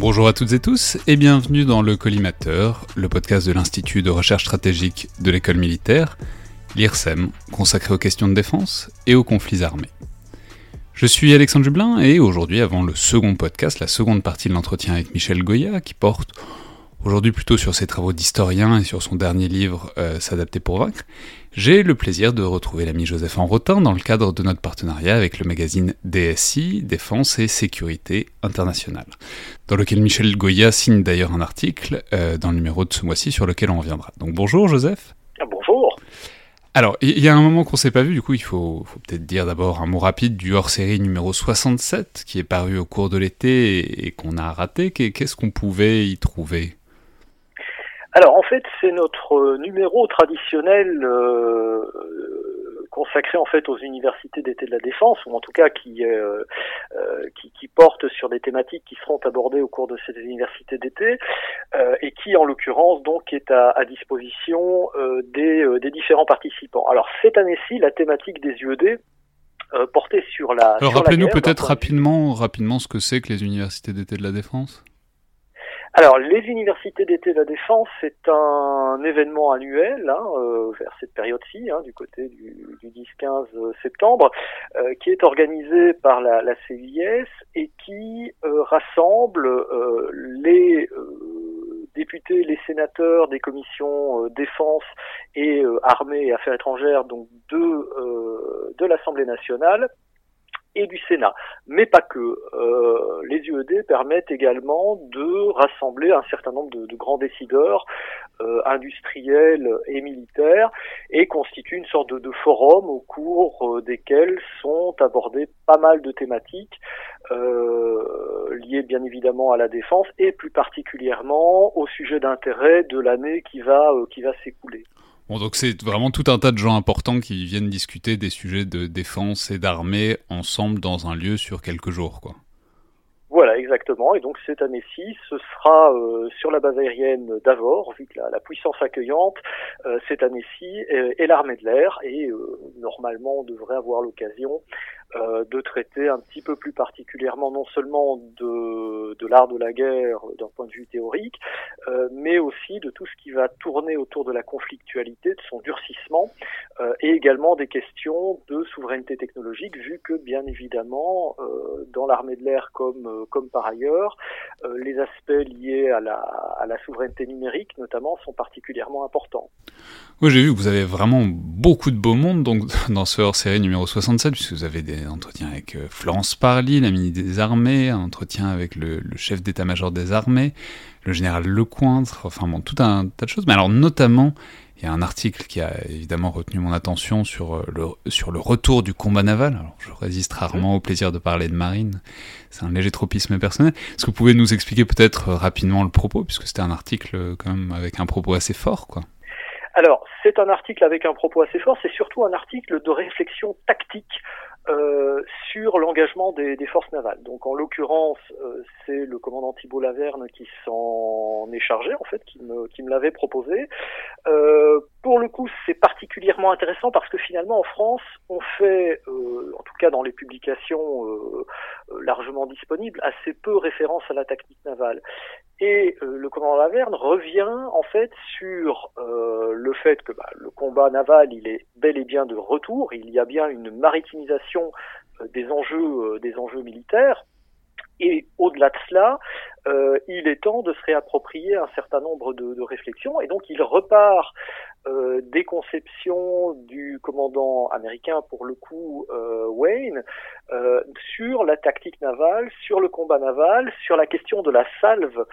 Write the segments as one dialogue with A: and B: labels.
A: Bonjour à toutes et tous et bienvenue dans le Collimateur, le podcast de l'Institut de recherche stratégique de l'école militaire, l'IRSEM, consacré aux questions de défense et aux conflits armés. Je suis Alexandre Jublin et aujourd'hui, avant le second podcast, la seconde partie de l'entretien avec Michel Goya, qui porte aujourd'hui plutôt sur ses travaux d'historien et sur son dernier livre euh, S'adapter pour vaincre, j'ai le plaisir de retrouver l'ami Joseph Enrotin dans le cadre de notre partenariat avec le magazine DSI, Défense et Sécurité Internationale, dans lequel Michel Goya signe d'ailleurs un article euh, dans le numéro de ce mois-ci sur lequel on reviendra. Donc bonjour Joseph.
B: Ah, bonjour.
A: Alors, il y a un moment qu'on s'est pas vu, du coup, il faut, faut peut-être dire d'abord un mot rapide du hors-série numéro 67, qui est paru au cours de l'été et, et qu'on a raté. Qu'est-ce qu'on pouvait y trouver?
B: Alors en fait c'est notre euh, numéro traditionnel euh, consacré en fait aux universités d'été de la défense ou en tout cas qui, euh, euh qui, qui porte sur des thématiques qui seront abordées au cours de ces universités d'été euh, et qui en l'occurrence donc est à, à disposition des, des différents participants. Alors cette année-ci la thématique des UED euh, portée sur la.
A: Alors rappelez-nous peut-être rapidement, rapidement ce que c'est que les universités d'été de la défense.
B: Alors, les universités d'été de la défense, c'est un événement annuel hein, euh, vers cette période-ci, hein, du côté du, du 10-15 septembre, euh, qui est organisé par la, la CIS et qui euh, rassemble euh, les euh, députés, les sénateurs des commissions défense et armée et affaires étrangères, donc de, de l'Assemblée nationale, et du Sénat. Mais pas que. Euh, les UED permettent également de rassembler un certain nombre de, de grands décideurs euh, industriels et militaires et constituent une sorte de, de forum au cours euh, desquels sont abordées pas mal de thématiques euh, liées bien évidemment à la défense et plus particulièrement au sujet d'intérêt de l'année qui va euh, qui va s'écouler.
A: Bon, donc c'est vraiment tout un tas de gens importants qui viennent discuter des sujets de défense et d'armée ensemble dans un lieu sur quelques jours, quoi.
B: Voilà, exactement. Et donc cette année-ci, ce sera euh, sur la base aérienne d'Avor, vu que la, puissance accueillante euh, cette année-ci est, est l'armée de l'air. Et euh, normalement, on devrait avoir l'occasion euh, de traiter un petit peu plus particulièrement non seulement de, de l'art de la guerre d'un point de vue théorique, euh, mais aussi de tout ce qui va tourner autour de la conflictualité, de son durcissement, euh, et également des questions de souveraineté technologique, vu que bien évidemment, euh, dans l'armée de l'air comme, euh, comme par ailleurs, les aspects liés à la, à la souveraineté numérique notamment sont particulièrement importants.
A: Oui, j'ai vu que vous avez vraiment beaucoup de beau monde donc, dans ce hors-série numéro 67, puisque vous avez des un entretien avec euh, Florence Parly, la ministre des Armées, un entretien avec le, chef d'état-major des armées, le général Lecointre, enfin bon, tout un tas de choses. Mais alors notamment, il y a un article qui a évidemment retenu mon attention sur euh, le, sur le retour du combat naval. Alors je résiste rarement au plaisir de parler de marine, c'est un léger tropisme personnel. Est-ce que vous pouvez nous expliquer peut-être rapidement le propos, puisque c'était un article quand même avec un propos assez fort, quoi
B: alors, c'est un article avec un propos assez fort, c'est surtout un article de réflexion tactique euh, sur l'engagement des, forces navales. Donc en l'occurrence, euh, c'est le commandant Thibault Laverne qui s'en est chargé, en fait, qui me, qui me l'avait proposé. Euh, pour le coup, c'est particulièrement intéressant parce que finalement, en France, on fait, euh, en tout cas dans les publications euh, largement disponibles, assez peu référence à la tactique navale. Et le commandant Laverne revient en fait sur le fait que bah, le combat naval, il est bel et bien de retour. Il y a bien une maritimisation des enjeux, des enjeux militaires Et au-delà de cela, euh, il est temps de se réapproprier un certain nombre de, de réflexions, et donc il repart euh, des conceptions du commandant américain, pour le coup euh, Wayne, euh, sur la tactique navale, sur le combat naval, sur la question de la salve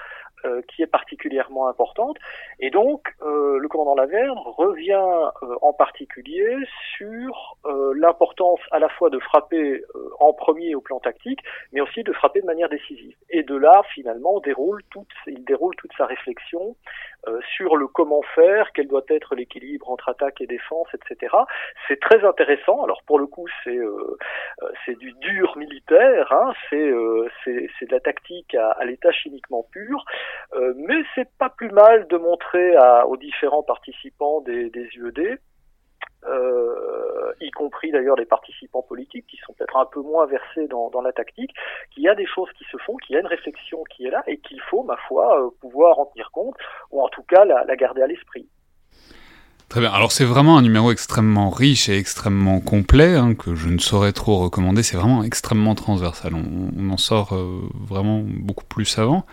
B: euh, qui est particulièrement importante. Et donc, euh, le commandant Laverne revient euh, en particulier sur l'importance à la fois de frapper en premier au plan tactique, mais aussi de frapper de manière décisive. Et de là, finalement, déroule toute, il déroule toute sa réflexion sur le comment faire, quel doit être l'équilibre entre attaque et défense, etc. C'est très intéressant. Alors pour le coup, c'est c'est du dur militaire, hein, c'est c'est de la tactique à, à l'état chimiquement pur. Euh, mais c'est pas plus mal de montrer à, aux différents participants des, des UED, euh, y compris d'ailleurs les participants politiques qui sont peut-être un peu moins versés dans, la tactique, qu'il y a des choses qui se font, qu'il y a une réflexion qui est là et qu'il faut, ma foi, euh, pouvoir en tenir compte, ou en tout cas la, garder à l'esprit.
A: Très bien. Alors c'est vraiment un numéro extrêmement riche et extrêmement complet hein, que je ne saurais trop recommander. C'est vraiment extrêmement transversal. On, on en sort euh, vraiment beaucoup plus avant.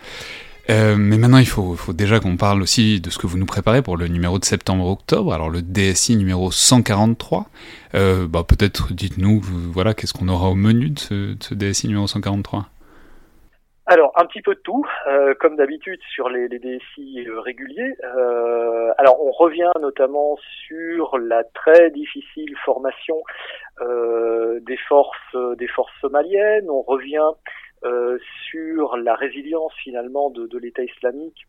A: Euh, mais maintenant, il faut, faut déjà qu'on parle aussi de ce que vous nous préparez pour le numéro de septembre-octobre, alors le DSI numéro 143. Euh, bah, Peut-être dites-nous, voilà, qu'est-ce qu'on aura au menu de ce, de ce, DSI numéro 143
B: alors un petit peu de tout, euh, comme d'habitude sur les, les DSI euh, réguliers. Euh, alors on revient notamment sur la très difficile formation euh, des forces des forces somaliennes. On revient euh, sur la résilience finalement de, de l'État islamique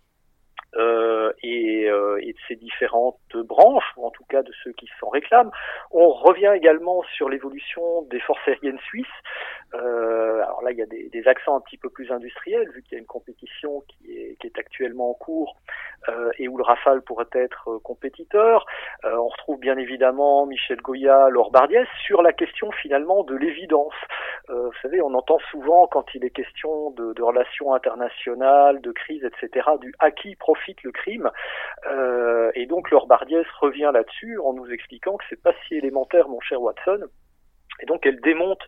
B: euh, et, euh, et, de ses différentes branches, ou en tout cas de ceux qui s'en réclament. On revient également sur l'évolution des forces aériennes suisses. Euh, alors là, il y a des, accents un petit peu plus industriels, vu qu'il y a une compétition qui est, actuellement en cours euh, et où le Rafale pourrait être euh, compétiteur. Euh, on retrouve bien évidemment Michel Goya, Laure Bardiès, sur la question finalement de l'évidence. vous savez, on entend souvent quand il est question de, relations internationales, de crise, etc., du à qui le crime. Euh, et donc Laure Bardiès revient là-dessus en nous expliquant que c'est pas si élémentaire, mon cher Watson. Et donc elle démonte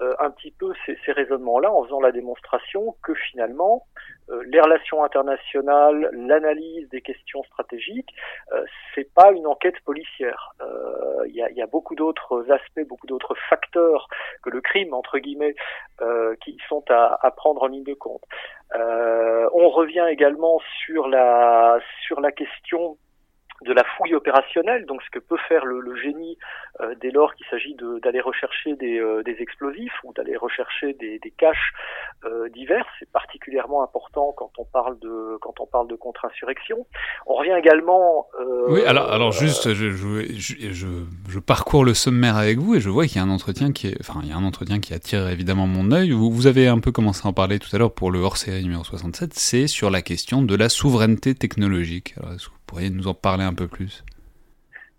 B: euh, un petit peu ces, ces raisonnements-là en faisant la démonstration que finalement euh, les relations internationales, l'analyse des questions stratégiques, euh, c'est pas une enquête policière. Euh, il y a, y, a, beaucoup d'autres aspects, beaucoup d'autres facteurs que le crime entre guillemets euh, qui sont à, à, prendre en ligne de compte. on revient également sur la sur la question de la fouille opérationnelle, donc ce que peut faire le, le génie euh, dès lors qu'il s'agit d'aller rechercher des, euh, des, explosifs ou d'aller rechercher des, des caches euh, divers, c'est particulièrement important quand on parle de quand on parle de contre-insurrection. On revient également.
A: Euh, oui, alors alors juste, je, je, je, je, parcours le sommaire avec vous et je vois qu'il y a un entretien qui est, enfin il y a un entretien qui attire évidemment mon œil. Vous, vous avez un peu commencé à en parler tout à l'heure pour le hors-série numéro 67, c'est sur la question de la souveraineté technologique. Pourriez nous en parler un peu plus?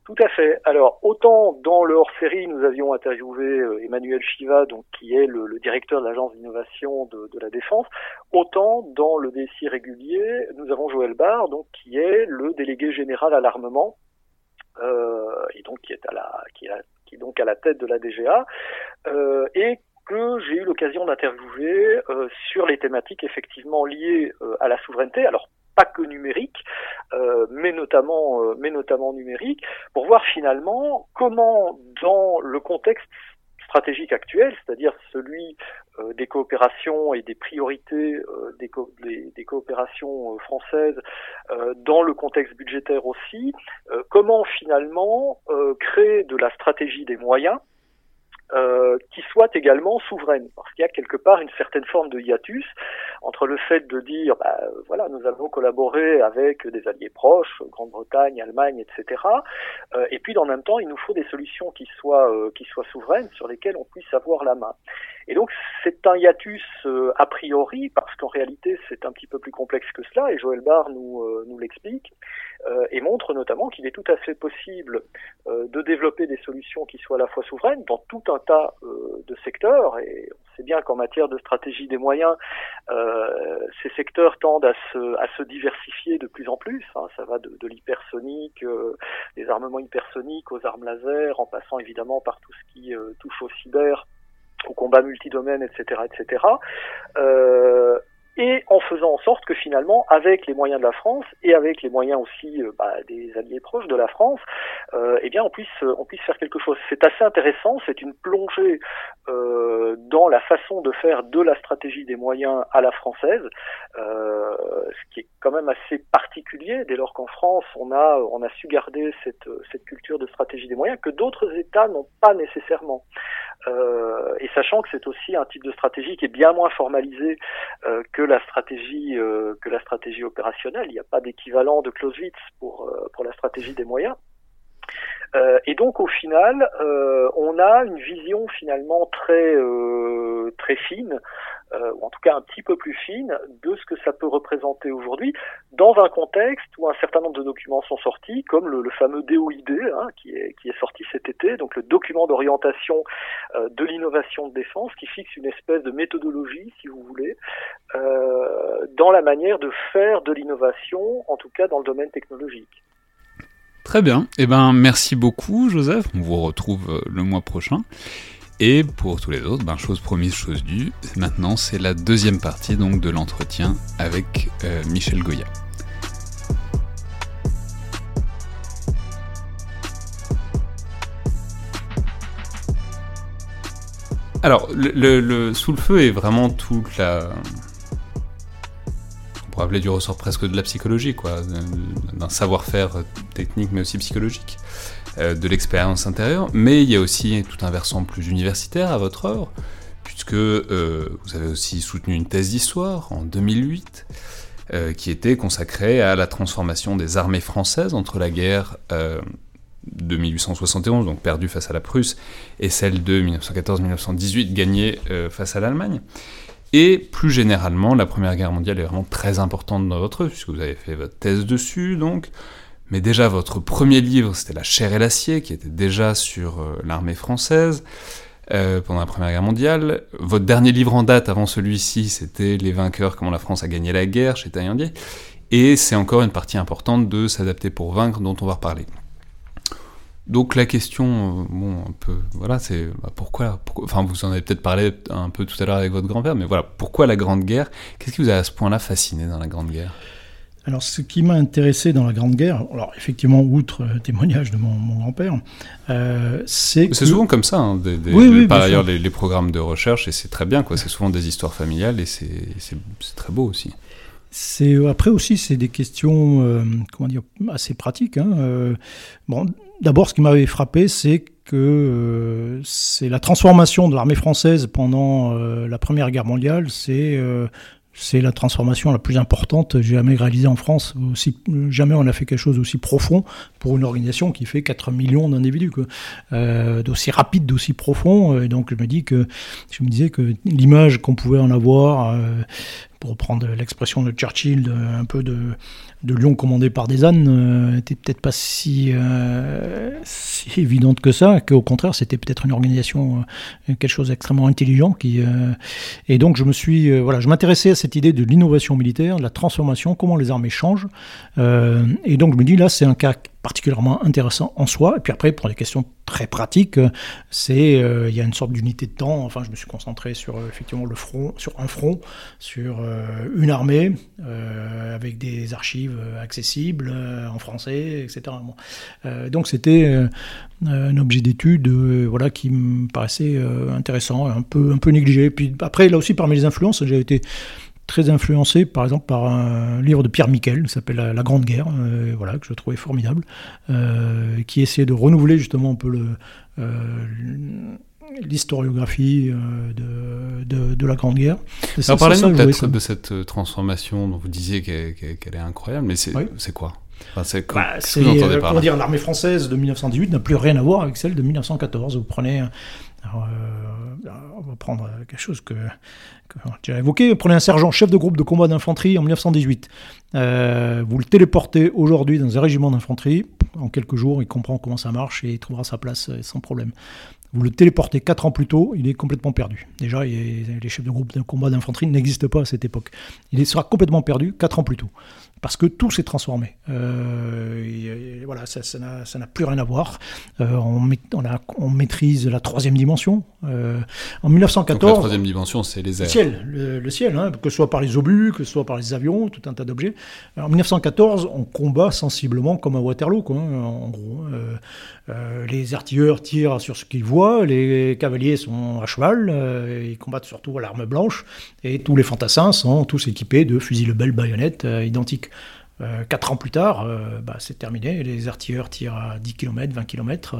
B: Tout à fait. Alors, autant dans le hors-série, nous avions interviewé euh, Emmanuel Chiva, donc qui est le, directeur de l'agence d'innovation de, la défense, autant dans le DSI régulier, nous avons Joël Barr, donc qui est le délégué général à l'armement, euh, et donc qui est à la, donc à la tête de la DGA, euh, et que j'ai eu l'occasion d'interviewer sur les thématiques effectivement liées à la souveraineté. Alors pas que numérique, euh, mais notamment, euh, mais notamment numérique, pour voir finalement comment, dans le contexte stratégique actuel, c'est-à-dire celui euh, des coopérations et des priorités euh, des, co des, des, coopérations euh, françaises, dans le contexte budgétaire aussi, comment finalement créer de la stratégie des moyens euh, qui soit également souveraine, parce qu'il y a quelque part une certaine forme de hiatus entre le fait de dire, bah, voilà, nous allons collaborer avec des alliés proches, Grande-Bretagne, Allemagne, etc., euh, et puis en même temps, il nous faut des solutions qui soient euh, qui soient souveraines, sur lesquelles on puisse avoir la main. Et donc c'est un hiatus euh, a priori, parce qu'en réalité c'est un petit peu plus complexe que cela, et Joël Barr nous, euh, nous l'explique, euh, et montre notamment qu'il est tout à fait possible de développer des solutions qui soient à la fois souveraines dans tout un tas de secteurs, et on sait bien qu'en matière de stratégie des moyens, ces secteurs tendent à se, à se diversifier de plus en plus, hein. ça va de, l'hypersonique, des armements hypersoniques aux armes laser, en passant évidemment par tout ce qui touche au cyber, au combat multidomaine, etc., etc. Euh, et en faisant en sorte que finalement, avec les moyens de la France et avec les moyens aussi euh, bah, des alliés proches de la France, euh, eh bien, on puisse on puisse faire quelque chose. C'est assez intéressant. C'est une plongée euh, dans la façon de faire de la stratégie des moyens à la française, euh, ce qui est quand même assez particulier dès lors qu'en France, on a on a su garder cette cette culture de stratégie des moyens que d'autres États n'ont pas nécessairement. Euh, et sachant que c'est aussi un type de stratégie qui est bien moins formalisé euh, que la stratégie euh, que la stratégie opérationnelle. Il n'y a pas d'équivalent de Clausewitz pour pour la stratégie des moyens. Et donc au final, on a une vision finalement très très fine euh, ou en tout cas un petit peu plus fine, de ce que ça peut représenter aujourd'hui, dans un contexte où un certain nombre de documents sont sortis, comme le, fameux DOID, hein, qui, est, qui est sorti cet été, donc le document d'orientation euh, de l'innovation de défense, qui fixe une espèce de méthodologie, si vous voulez, euh, dans la manière de faire de l'innovation, en tout cas dans le domaine technologique.
A: Très bien. Eh ben, merci beaucoup, Joseph. On vous retrouve le mois prochain. Et pour tous les autres, ben, chose promise, chose due, maintenant c'est la deuxième partie donc de l'entretien avec euh, Michel Goya. Alors, le, sous le feu est vraiment toute la. Pourrait appeler du ressort presque de la psychologie, quoi, d'un savoir-faire technique mais aussi psychologique. Euh, de l'expérience intérieure, mais il y a aussi tout un versant plus universitaire à votre œuvre, puisque euh, vous avez aussi soutenu une thèse d'histoire en 2008, euh, qui était consacrée à la transformation des armées françaises entre la guerre de 1871, donc perdue face à la Prusse, et celle de 1914-1918, gagnée face à l'Allemagne. Et plus généralement, la Première Guerre mondiale est vraiment très importante dans votre œuvre, puisque vous avez fait votre thèse dessus, donc mais déjà, votre premier livre, c'était La chair et l'acier, qui était déjà sur euh, l'armée française euh, pendant la Première Guerre mondiale. Votre dernier livre en date avant celui-ci, c'était Les vainqueurs, comment la France a gagné la guerre, chez Taillandier. Et c'est encore une partie importante de S'adapter pour vaincre, dont on va reparler. Donc la question, euh, bon, un peu, voilà, c'est bah, pourquoi, pourquoi, enfin vous en avez peut-être parlé un peu tout à l'heure avec votre grand-père, mais voilà, pourquoi la Grande Guerre? Qu'est-ce qui vous a à ce point-là fasciné dans la Grande Guerre?
C: Alors, ce qui m'a intéressé dans la Grande Guerre, alors effectivement, outre le témoignage de mon, grand-père, euh, c'est.
A: C'est souvent comme ça, hein, des, par ailleurs, les, programmes de recherche, et c'est très bien, quoi. C'est souvent des histoires familiales, et c'est très beau aussi.
C: C'est après aussi, c'est des questions, euh, comment dire, assez pratiques. Hein. Euh, bon, d'abord, ce qui m'avait frappé, c'est que c'est la transformation de l'armée française pendant la Première Guerre mondiale, c'est c'est la transformation la plus importante jamais réalisée en France. Aussi, jamais on a fait quelque chose d'aussi profond pour une organisation qui fait 4 millions d'individus, euh, d'aussi rapide, d'aussi profond. Et donc je me dis que je me disais que l'image qu'on pouvait en avoir, euh, pour reprendre l'expression de Churchill, un peu de de Lyon commandé par des ânes n'était euh, peut-être pas si, euh, si, évidente que ça, qu'au contraire c'était peut-être une organisation, euh, quelque chose d'extrêmement intelligent. Qui, et donc je me suis, voilà, je m'intéressais à cette idée de l'innovation militaire, de la transformation, comment les armées changent. et donc je me dis là c'est un cas particulièrement intéressant en soi. Et puis après, pour des questions très pratiques, c'est euh, il y a une sorte d'unité de temps. Enfin, je me suis concentré sur euh, effectivement le front, sur un front, sur euh, une armée avec des archives accessibles en français, etc. donc c'était un objet d'étude, voilà, qui me paraissait intéressant, un peu un peu négligé. Puis après, là aussi, parmi les influences, j'ai été très influencé par exemple par un livre de Pierre Miquel qui s'appelle La, Grande Guerre, euh, voilà, que je trouvais formidable, euh, qui essayait de renouveler justement un peu le, euh, l'historiographie de, de, la Grande Guerre.
A: Alors parlez-nous peut-être de cette transformation dont vous disiez qu'elle, est incroyable, mais c'est, c'est quoi?
C: C'est bah, comment dire, l'armée française de 1918 n'a plus rien à voir avec celle de 1914. Vous prenez euh, on va prendre quelque chose que, j'ai évoqué. Prenez un sergent chef de groupe de combat d'infanterie en 1918. Euh, vous le téléportez aujourd'hui dans un régiment d'infanterie. En quelques jours, il comprend comment ça marche et il trouvera sa place euh, sans problème. Vous le téléportez 4 ans plus tôt, il est complètement perdu. Déjà, les chefs de groupe de combat d'infanterie n'existent pas à cette époque. Il sera complètement perdu 4 ans plus tôt. Parce que tout s'est transformé. Euh, voilà, ça, ça n'a plus rien à voir. Euh, on, on, a, on, maîtrise la troisième dimension. Euh, en 1914. Donc la
A: troisième dimension, c'est les airs.
C: Le ciel, le, ciel hein, que ce soit par les obus, que ce soit par les avions, tout un tas d'objets. En 1914, on combat sensiblement comme à Waterloo, quoi, hein, en gros. Euh, les artilleurs tirent sur ce qu'ils voient, les cavaliers sont à cheval, ils combattent surtout à l'arme blanche, et tous les fantassins sont tous équipés de fusils belles baïonnettes identiques. Quatre ans plus tard, bah, c'est terminé. Les artilleurs tirent à 10 km, 20 km,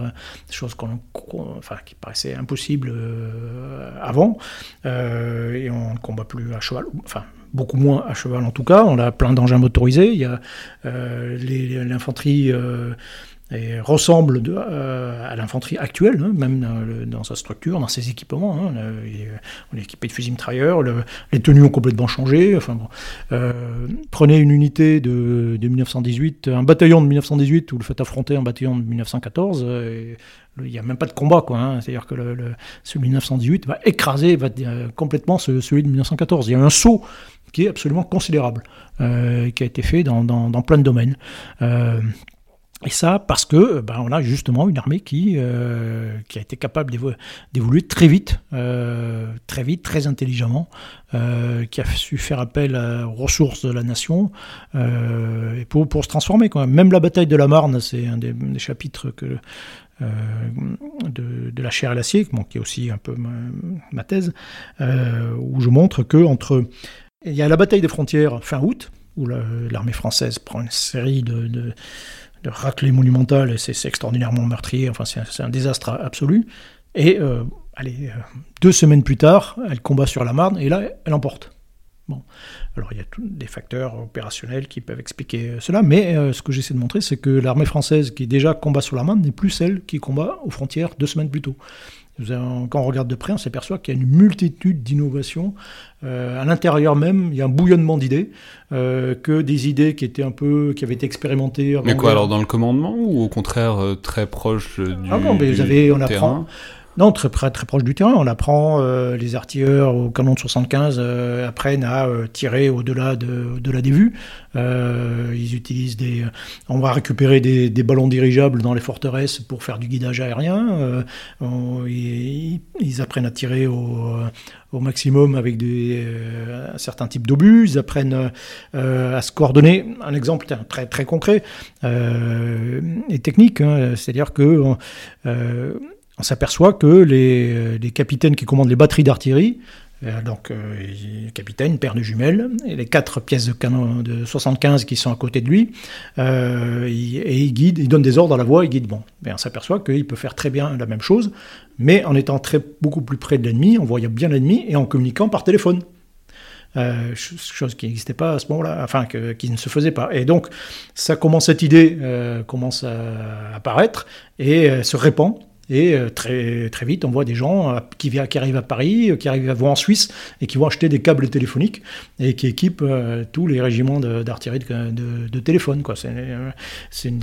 C: chose enfin, qui paraissait impossible avant. et on ne combat plus à cheval, enfin beaucoup moins à cheval en tout cas. On a plein d'engins motorisés. Il y a l'infanterie et ressemble euh, à l'infanterie actuelle, hein, même dans, sa structure, dans ses équipements. Hein, on est équipé de fusils mitrailleurs, les tenues ont complètement changé. Enfin. Euh, prenez une unité de, de, 1918, un bataillon de 1918, où le fait affronter un bataillon de 1914. Euh, il n'y a même pas de combat. Hein. C'est-à-dire que le, celui de 1918 va écraser complètement celui de 1914. Il y a un saut qui est absolument considérable, qui a été fait dans plein de domaines. Et ça parce que ben, on a justement une armée qui, euh, qui a été capable d'évoluer très vite, euh, très vite, très intelligemment, euh, qui a su faire appel aux ressources de la nation pour, se transformer. Même la bataille de la Marne, c'est un des, chapitres de, de, la chair à l'acier, qui est aussi un peu ma, thèse, où je montre que entre il y a la bataille des frontières fin août, où l'armée française prend une série de raclée monumentale, c'est extraordinairement meurtrier, enfin c'est un, désastre absolu. Et euh, allez, euh, deux semaines plus tard, elle combat sur la Marne, et là, elle emporte. Bon. Alors il y a des facteurs opérationnels qui peuvent expliquer cela, mais euh, ce que j'essaie de montrer, c'est que l'armée française qui déjà combat sur la Marne n'est plus celle qui combat aux frontières deux semaines plus tôt. Quand on regarde de près, on s'aperçoit qu'il y a une multitude d'innovations. Euh, à l'intérieur même, il y a un bouillonnement d'idées, euh, que des idées qui étaient un peu, qui avaient été expérimentées.
A: mais quoi, alors dans le commandement ou au contraire euh, très proche du,
C: ah non, mais vous avez, on apprend. Non, très, très, proche du terrain. On apprend, euh, les artilleurs au canon de 75 euh, apprennent à euh, tirer au-delà de, la des vues. ils utilisent des... On va récupérer des, des, ballons dirigeables dans les forteresses pour faire du guidage aérien. ils, ils, apprennent à tirer au, au maximum avec des, un certain type d'obus. Ils apprennent à se coordonner. Un exemple très, très concret et technique, hein, c'est-à-dire que on s'aperçoit que les, capitaines qui commandent les batteries d'artillerie, euh, donc euh, capitaine, père de jumelles, et les quatre pièces de canon de 75 qui sont à côté de lui, euh, et il guide, donne des ordres à la voix, il guide. Bon, on s'aperçoit qu'il peut faire très bien la même chose, mais en étant très beaucoup plus près de l'ennemi, en voyant bien l'ennemi et en communiquant par téléphone. chose qui n'existait pas à ce moment-là, enfin qui ne se faisait pas. Et donc, ça commence cette idée commence à apparaître et se répand et euh, très, très vite, on voit des gens euh, qui, qui arrivent à Paris, euh, qui arrivent à voir en Suisse et qui vont acheter des câbles téléphoniques et qui équipent tous les régiments d'artillerie de, de, téléphone. C'est une,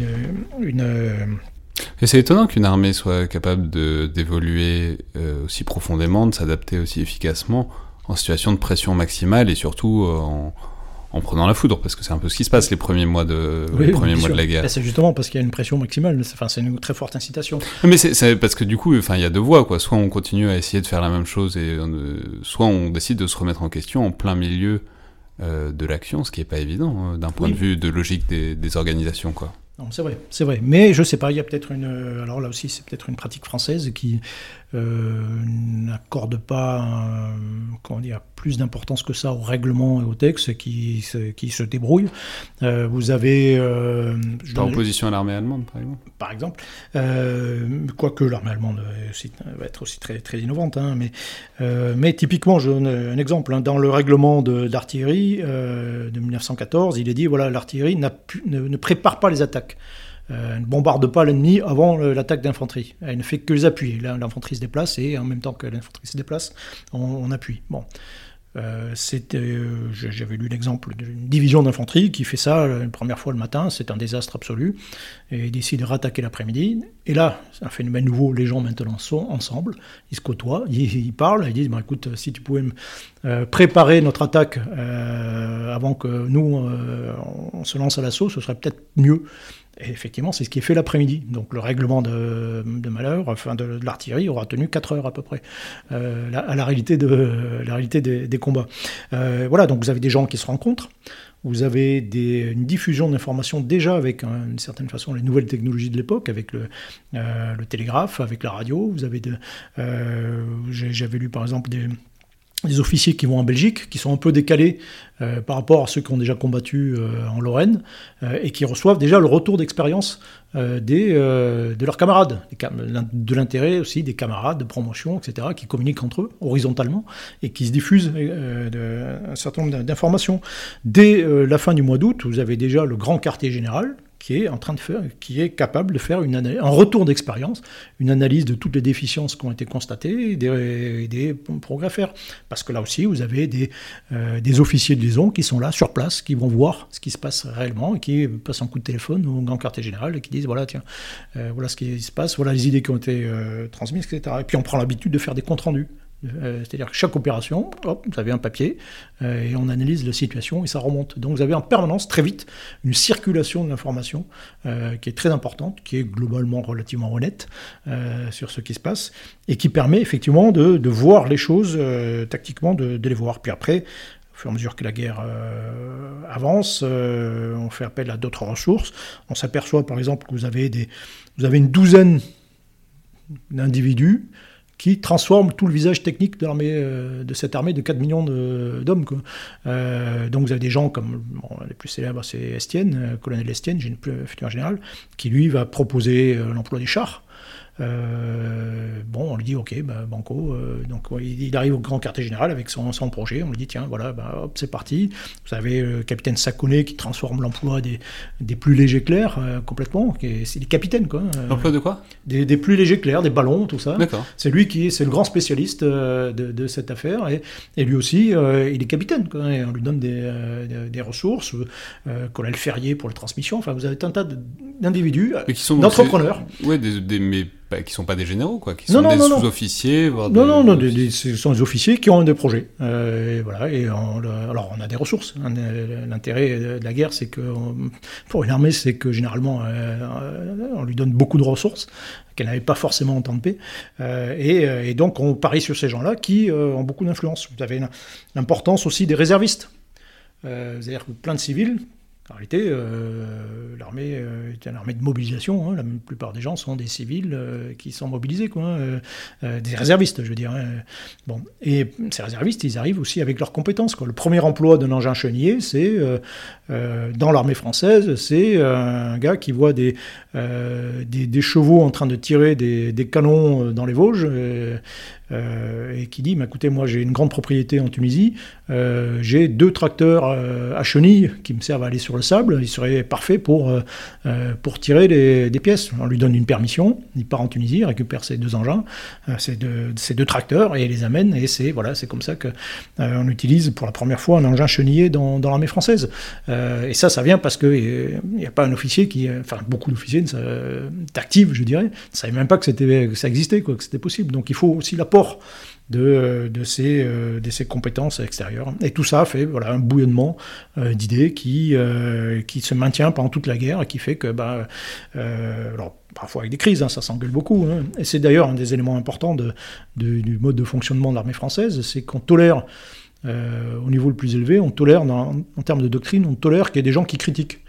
A: c'est étonnant qu'une armée soit capable d'évoluer aussi profondément, de s'adapter aussi efficacement en situation de pression maximale et surtout en, en prenant la foudre, parce que c'est un peu ce qui se passe les premiers mois de, les premiers mois de la guerre.
C: C'est justement parce qu'il y a une pression maximale, enfin, c'est une très forte incitation.
A: Mais c'est parce que du coup, enfin, il y a deux voies, quoi. Soit on continue à essayer de faire la même chose, et soit on décide de se remettre en question en plein milieu euh, de l'action, ce qui n'est pas évident hein, d'un point de vue de logique des, des organisations, quoi.
C: C'est vrai, c'est vrai. Mais je sais pas, il y a peut-être une. Alors là aussi, c'est peut-être une pratique française qui euh, n'accorde pas comment dire, plus d'importance que ça au règlement et au texte qui, qui se débrouille. Euh, vous avez. Euh,
A: opposition à l'armée allemande, par exemple
C: Par exemple. quoique l'armée allemande va être aussi très, très innovante. Hein, mais, mais typiquement, je donne un exemple. Hein, dans le règlement d'artillerie de, 1914, il est dit voilà, l'artillerie ne, ne prépare pas les attaques. Euh, elle ne bombarde pas l'ennemi avant l'attaque d'infanterie. Elle ne fait que les appuyer. L'infanterie se déplace et en même temps que l'infanterie se déplace, on, appuie. Bon. Euh, euh, j'avais lu l'exemple d'une division d'infanterie qui fait ça la première fois le matin, c'est un désastre absolu, et décide de rattaquer l'après-midi, Et là, c'est un phénomène nouveau, les gens maintenant sont ensemble, ils se côtoient, ils, parlent, ils disent, bah, écoute, si tu pouvais préparer notre attaque avant que nous, on se lance à l'assaut, ce serait peut-être mieux. Et effectivement, c'est ce qui est fait l'après-midi. Donc le règlement de, malheur, enfin de, l'artillerie, aura tenu 4 heures à peu près euh, à la réalité, des, combats. Euh, voilà, donc vous avez des gens qui se rencontrent. Vous avez une diffusion d'informations déjà avec, d'une certaine façon, les nouvelles technologies de l'époque, avec le, euh, télégraphe, avec la radio. Vous avez j'avais lu par exemple des, des officiers qui vont en Belgique, qui sont un peu décalés euh, par rapport à ceux qui ont déjà combattu euh, en Lorraine, euh, et qui reçoivent déjà le retour d'expérience de leurs camarades, de l'intérêt aussi des camarades de promotion, etc., qui communiquent entre eux horizontalement et qui se diffusent un certain nombre d'informations. Dès la fin du mois d'août, vous avez déjà le grand quartier général, qui est en train de faire, qui est capable de faire une un retour d'expérience, une analyse de toutes les déficiences qui ont été constatées et des, des progrès à faire. Parce que là aussi, vous avez des, euh, des officiers de liaison qui sont là, sur place, qui vont voir ce qui se passe réellement et qui passent un coup de téléphone au grand quartier général et qui disent voilà, tiens, euh, voilà ce qui se passe, voilà les idées qui ont été euh, transmises, etc. Et puis on prend l'habitude de faire des comptes rendus. Euh, c'est-à-dire que chaque opération, hop, vous avez un papier euh, et on analyse la situation et ça remonte. Donc vous avez en permanence, très vite, une circulation de l'information euh, qui est très importante, qui est globalement relativement honnête sur ce qui se passe et qui permet effectivement de, voir les choses tactiquement, de, les voir. Puis après, au fur et à mesure que la guerre avance, on fait appel à d'autres ressources. On s'aperçoit par exemple que vous avez, des, vous avez une douzaine d'individus qui transforme tout le visage technique de, l'armée, euh, de cette armée de 4 millions d'hommes. Euh, donc vous avez des gens comme, les plus célèbres, c'est Estienne, euh, colonel Estienne, futur général, qui lui va proposer l'emploi des chars. Euh, bon, on lui dit ok, bah, banco. Euh, donc il, arrive au grand quartier général avec son, son projet. On lui dit tiens, voilà, bah, hop, c'est parti. Vous avez le capitaine Sakone qui transforme l'emploi des, des, plus légers clairs euh, complètement. C'est des capitaines quoi.
A: L'emploi de quoi?
C: Des, des, plus légers clairs, des ballons, tout ça. C'est lui qui c'est le grand spécialiste de, de, cette affaire et, et lui aussi il est capitaine. Quoi, et on lui donne des, des ressources, colonel Ferrier pour les transmissions. Enfin, vous avez un tas d'individus, d'entrepreneurs.
A: Ouais, des, des mais qui sont pas des généraux, quoi, qui sont des sous-officiers.
C: Non, non, non, ce sont des officiers qui ont des projets. Euh, et voilà, et alors on a des ressources. Hein. L'intérêt de la guerre, c'est que pour une armée, c'est que généralement euh, on lui donne beaucoup de ressources qu'elle n'avait pas forcément en temps de paix. Euh, et, et, donc on parie sur ces gens-là qui ont beaucoup d'influence. Vous avez l'importance aussi des réservistes. C'est-à-dire que plein de civils en réalité, euh, l'armée euh, est une armée de mobilisation. Hein. La plupart des gens sont des civils euh, qui sont mobilisés, quoi, hein. des réservistes, je veux dire. Hein. Bon. Et ces réservistes, ils arrivent aussi avec leurs compétences. Le premier emploi d'un engin chenillé, c'est dans l'armée française, c'est un gars qui voit des, des, chevaux en train de tirer des canons dans les Vosges. Euh, et qui dit bah, écoutez, moi j'ai une grande propriété en Tunisie, euh, j'ai deux tracteurs euh, à chenilles qui me servent à aller sur le sable, ils seraient parfaits pour, pour tirer des pièces. On lui donne une permission, il part en Tunisie, récupère ses deux engins, ces deux, tracteurs, et les amène, et c'est voilà, comme ça qu'on on utilise pour la première fois un engin chenillé dans, l'armée française. et ça, ça vient parce qu'il n'y a pas un officier qui, enfin beaucoup d'officiers actifs, je dirais, ne savaient même pas que, que ça existait, quoi, que c'était possible. Donc il faut aussi l'apport de, euh, de ses compétences extérieures. Et tout ça fait un bouillonnement euh, d'idées qui, euh, se maintient pendant toute la guerre et qui fait que, bah, parfois avec des crises, hein, ça s'engueule beaucoup. Hein. Et c'est d'ailleurs un des éléments importants du mode de fonctionnement de l'armée française, c'est qu'on tolère, au niveau le plus élevé, on tolère, en termes de doctrine, on tolère qu'il y ait des gens qui critiquent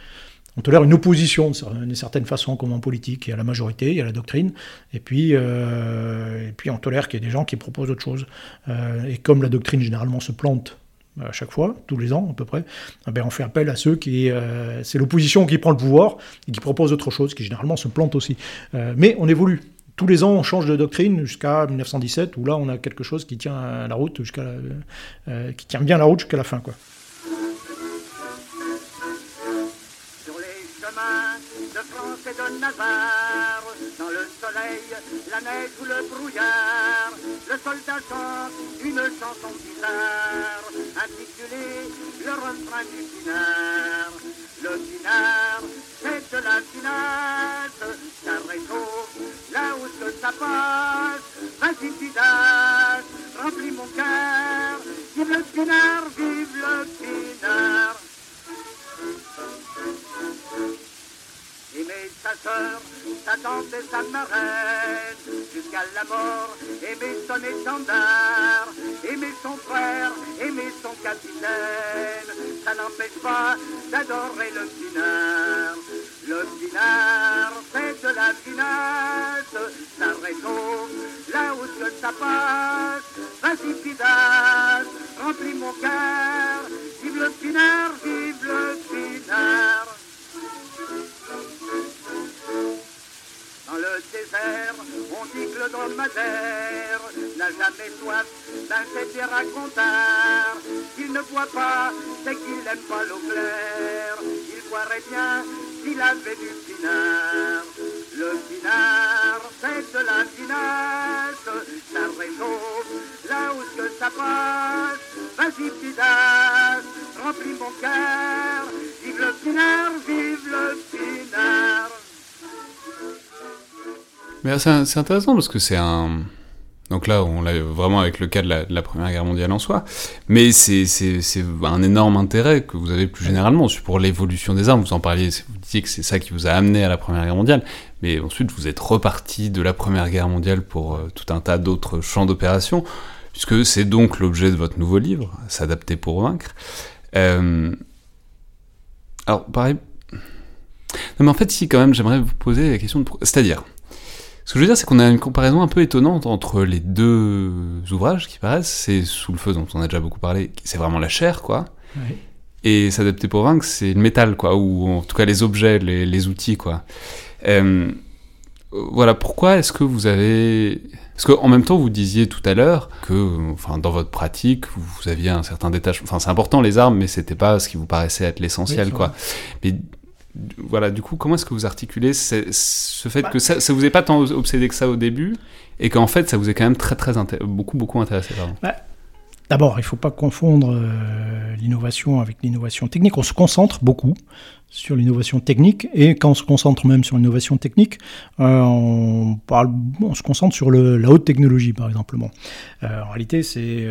C: on tolère une opposition d'une certaine façon, comme en politique. Il y a la majorité, il y a la doctrine, et puis, euh, on tolère qu'il y ait des gens qui proposent autre chose. Euh, et comme la doctrine généralement se plante à chaque fois, tous les ans à peu près, eh ben on fait appel à ceux qui... Euh, c'est l'opposition qui prend le pouvoir et qui propose autre chose, qui généralement se plante aussi. mais on évolue. Tous les ans, on change de doctrine jusqu'à 1917, où là, on a quelque chose qui tient la route jusqu'à, qui tient bien la route jusqu'à la fin, quoi.
D: de France et de Navarre. Dans le soleil, la neige ou le brouillard, le soldat chante une chanson bizarre, intitulée Le refrain du pinard. Le pinard, c'est de la finale, car là où se ça vas-y, remplis mon cœur, vive le pinard, vive le pinard. Sa tante et sa marraine, jusqu'à la mort, aimer son étendard, aimer son frère, aimer son capitaine, ça n'empêche pas d'adorer le pinard. Le pinard, c'est de la finasse, ça réchauffe là où que ça passe. Vas-y, Pidas, remplis mon cœur, vive le pinard, vive le pinard. Dans le désert, on dit que le dromadaire n'a jamais soif d'un cet racontard. S'il ne boit pas, c'est qu'il n'aime pas l'eau claire. Il boirait bien s'il avait du pinard. Le pinard, c'est de la pinasse, ça réchauffe là où que ça passe. Vas-y, Pidas, remplis mon cœur. Vive le pinard, vive le pinard.
A: C'est intéressant parce que c'est un. Donc là, on l'a vraiment avec le cas de la, Première Guerre mondiale en soi, mais c'est un énorme intérêt que vous avez plus généralement pour l'évolution des armes. Vous en parliez, vous disiez que c'est ça qui vous a amené à la Première Guerre mondiale, mais ensuite vous êtes reparti de la Première Guerre mondiale pour euh, tout un tas d'autres champs d'opération, puisque c'est donc l'objet de votre nouveau livre, S'adapter pour vaincre. Euh, Alors, pareil. Non, mais en fait, si, quand même, j'aimerais vous poser la question de. C'est-à-dire, ce que je veux dire, c'est qu'on a une comparaison un peu étonnante entre les deux ouvrages qui paraissent. C'est Sous le feu, dont on a déjà beaucoup parlé, c'est vraiment la chair, quoi. Et S'adapter pour vaincre, c'est le métal, quoi, ou en tout cas les objets, les, les outils, quoi. Euh, voilà, pourquoi est-ce que vous avez... Parce qu'en même temps, vous disiez tout à l'heure que, enfin, dans votre pratique, vous, aviez un certain détachement. Enfin, c'est important les armes, mais c'était pas ce qui vous paraissait être l'essentiel,
C: Oui,
A: quoi. Mais voilà, du coup, comment est-ce que vous articulez ce, fait
C: Bah,
A: que ça, ça vous est pas tant obsédé que ça au début, et qu'en fait, ça vous est quand même très, très beaucoup, beaucoup intéressé, pardon.
C: D'abord, il ne faut pas confondre euh, l'innovation avec l'innovation technique. On se concentre beaucoup sur l'innovation technique et quand on se concentre même sur l'innovation technique, euh, on, parle, on se concentre sur le- la haute technologie, par exemple. Euh, en réalité, c'est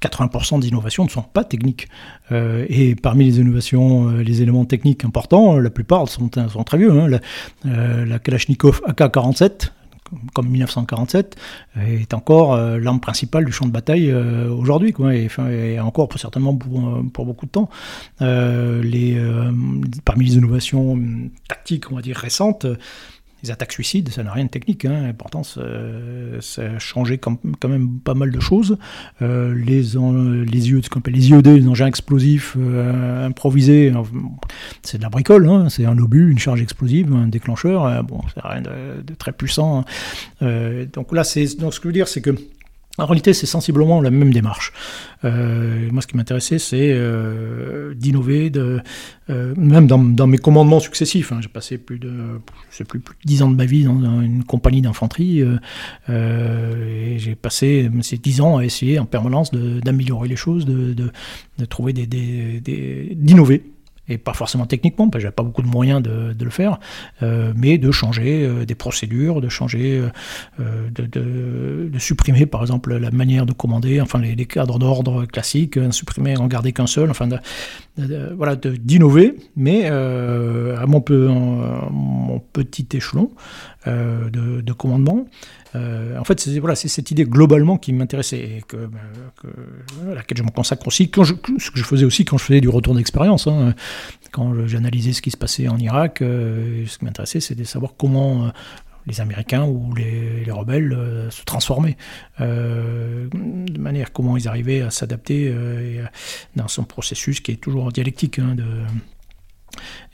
C: 80% des innovations ne sont pas techniques. Euh, et parmi les innovations, euh, les éléments techniques importants, euh, la plupart sont, très vieux. hein. La, euh, la Kalachnikov AK-47, comme 1947, est encore l'arme principale du champ de bataille aujourd'hui, et, encore certainement pour, beaucoup de temps. Parmi les innovations hum, tactiques, on va dire récentes, les attaques suicides, ça n'a rien de technique. Hein, pourtant, ça, ça a changé quand, même pas mal de choses. Euh, les, en- les, appelle les IED, les engins explosifs euh, improvisés, euh, c'est de la bricole. hein, c'est un obus, une charge explosive, un déclencheur. euh, bon, c'est rien de, très puissant. hein. Euh, donc là, donc ce que je veux dire, c'est que en réalité, c'est sensiblement la même démarche. Euh, moi, ce qui m'intéressait, c'est euh, d'innover, euh, même dans, mes commandements successifs. hein. J'ai passé plus de, plus, de 10 ans de ma vie dans, une compagnie d'infanterie, j'ai passé ces 10 ans à essayer en permanence d'améliorer les choses, de, de, trouver des- d'innover. Et pas forcément techniquement, parce que j'avais pas beaucoup de moyens de, le faire, euh, mais de changer euh, des procédures, de changer, euh, de, supprimer par exemple la manière de commander, enfin les, cadres d'ordre classiques, euh, supprimer, en garder qu'un seul, enfin voilà, d'innover, mais à mon, peu, en- mon petit échelon de commandement. Euh, en fait, c'est cette idée globalement qui m'intéressait et que- à laquelle je me consacre aussi, ce que je faisais aussi quand je faisais du retour d'expérience. hein. quand j'analysais ce qui se passait en Irak, euh, ce qui m'intéressait, c'était de savoir comment euh, les Américains ou les, les rebelles se transformaient, de manière comment ils arrivaient à s'adapter dans son processus qui est toujours dialectique. hein,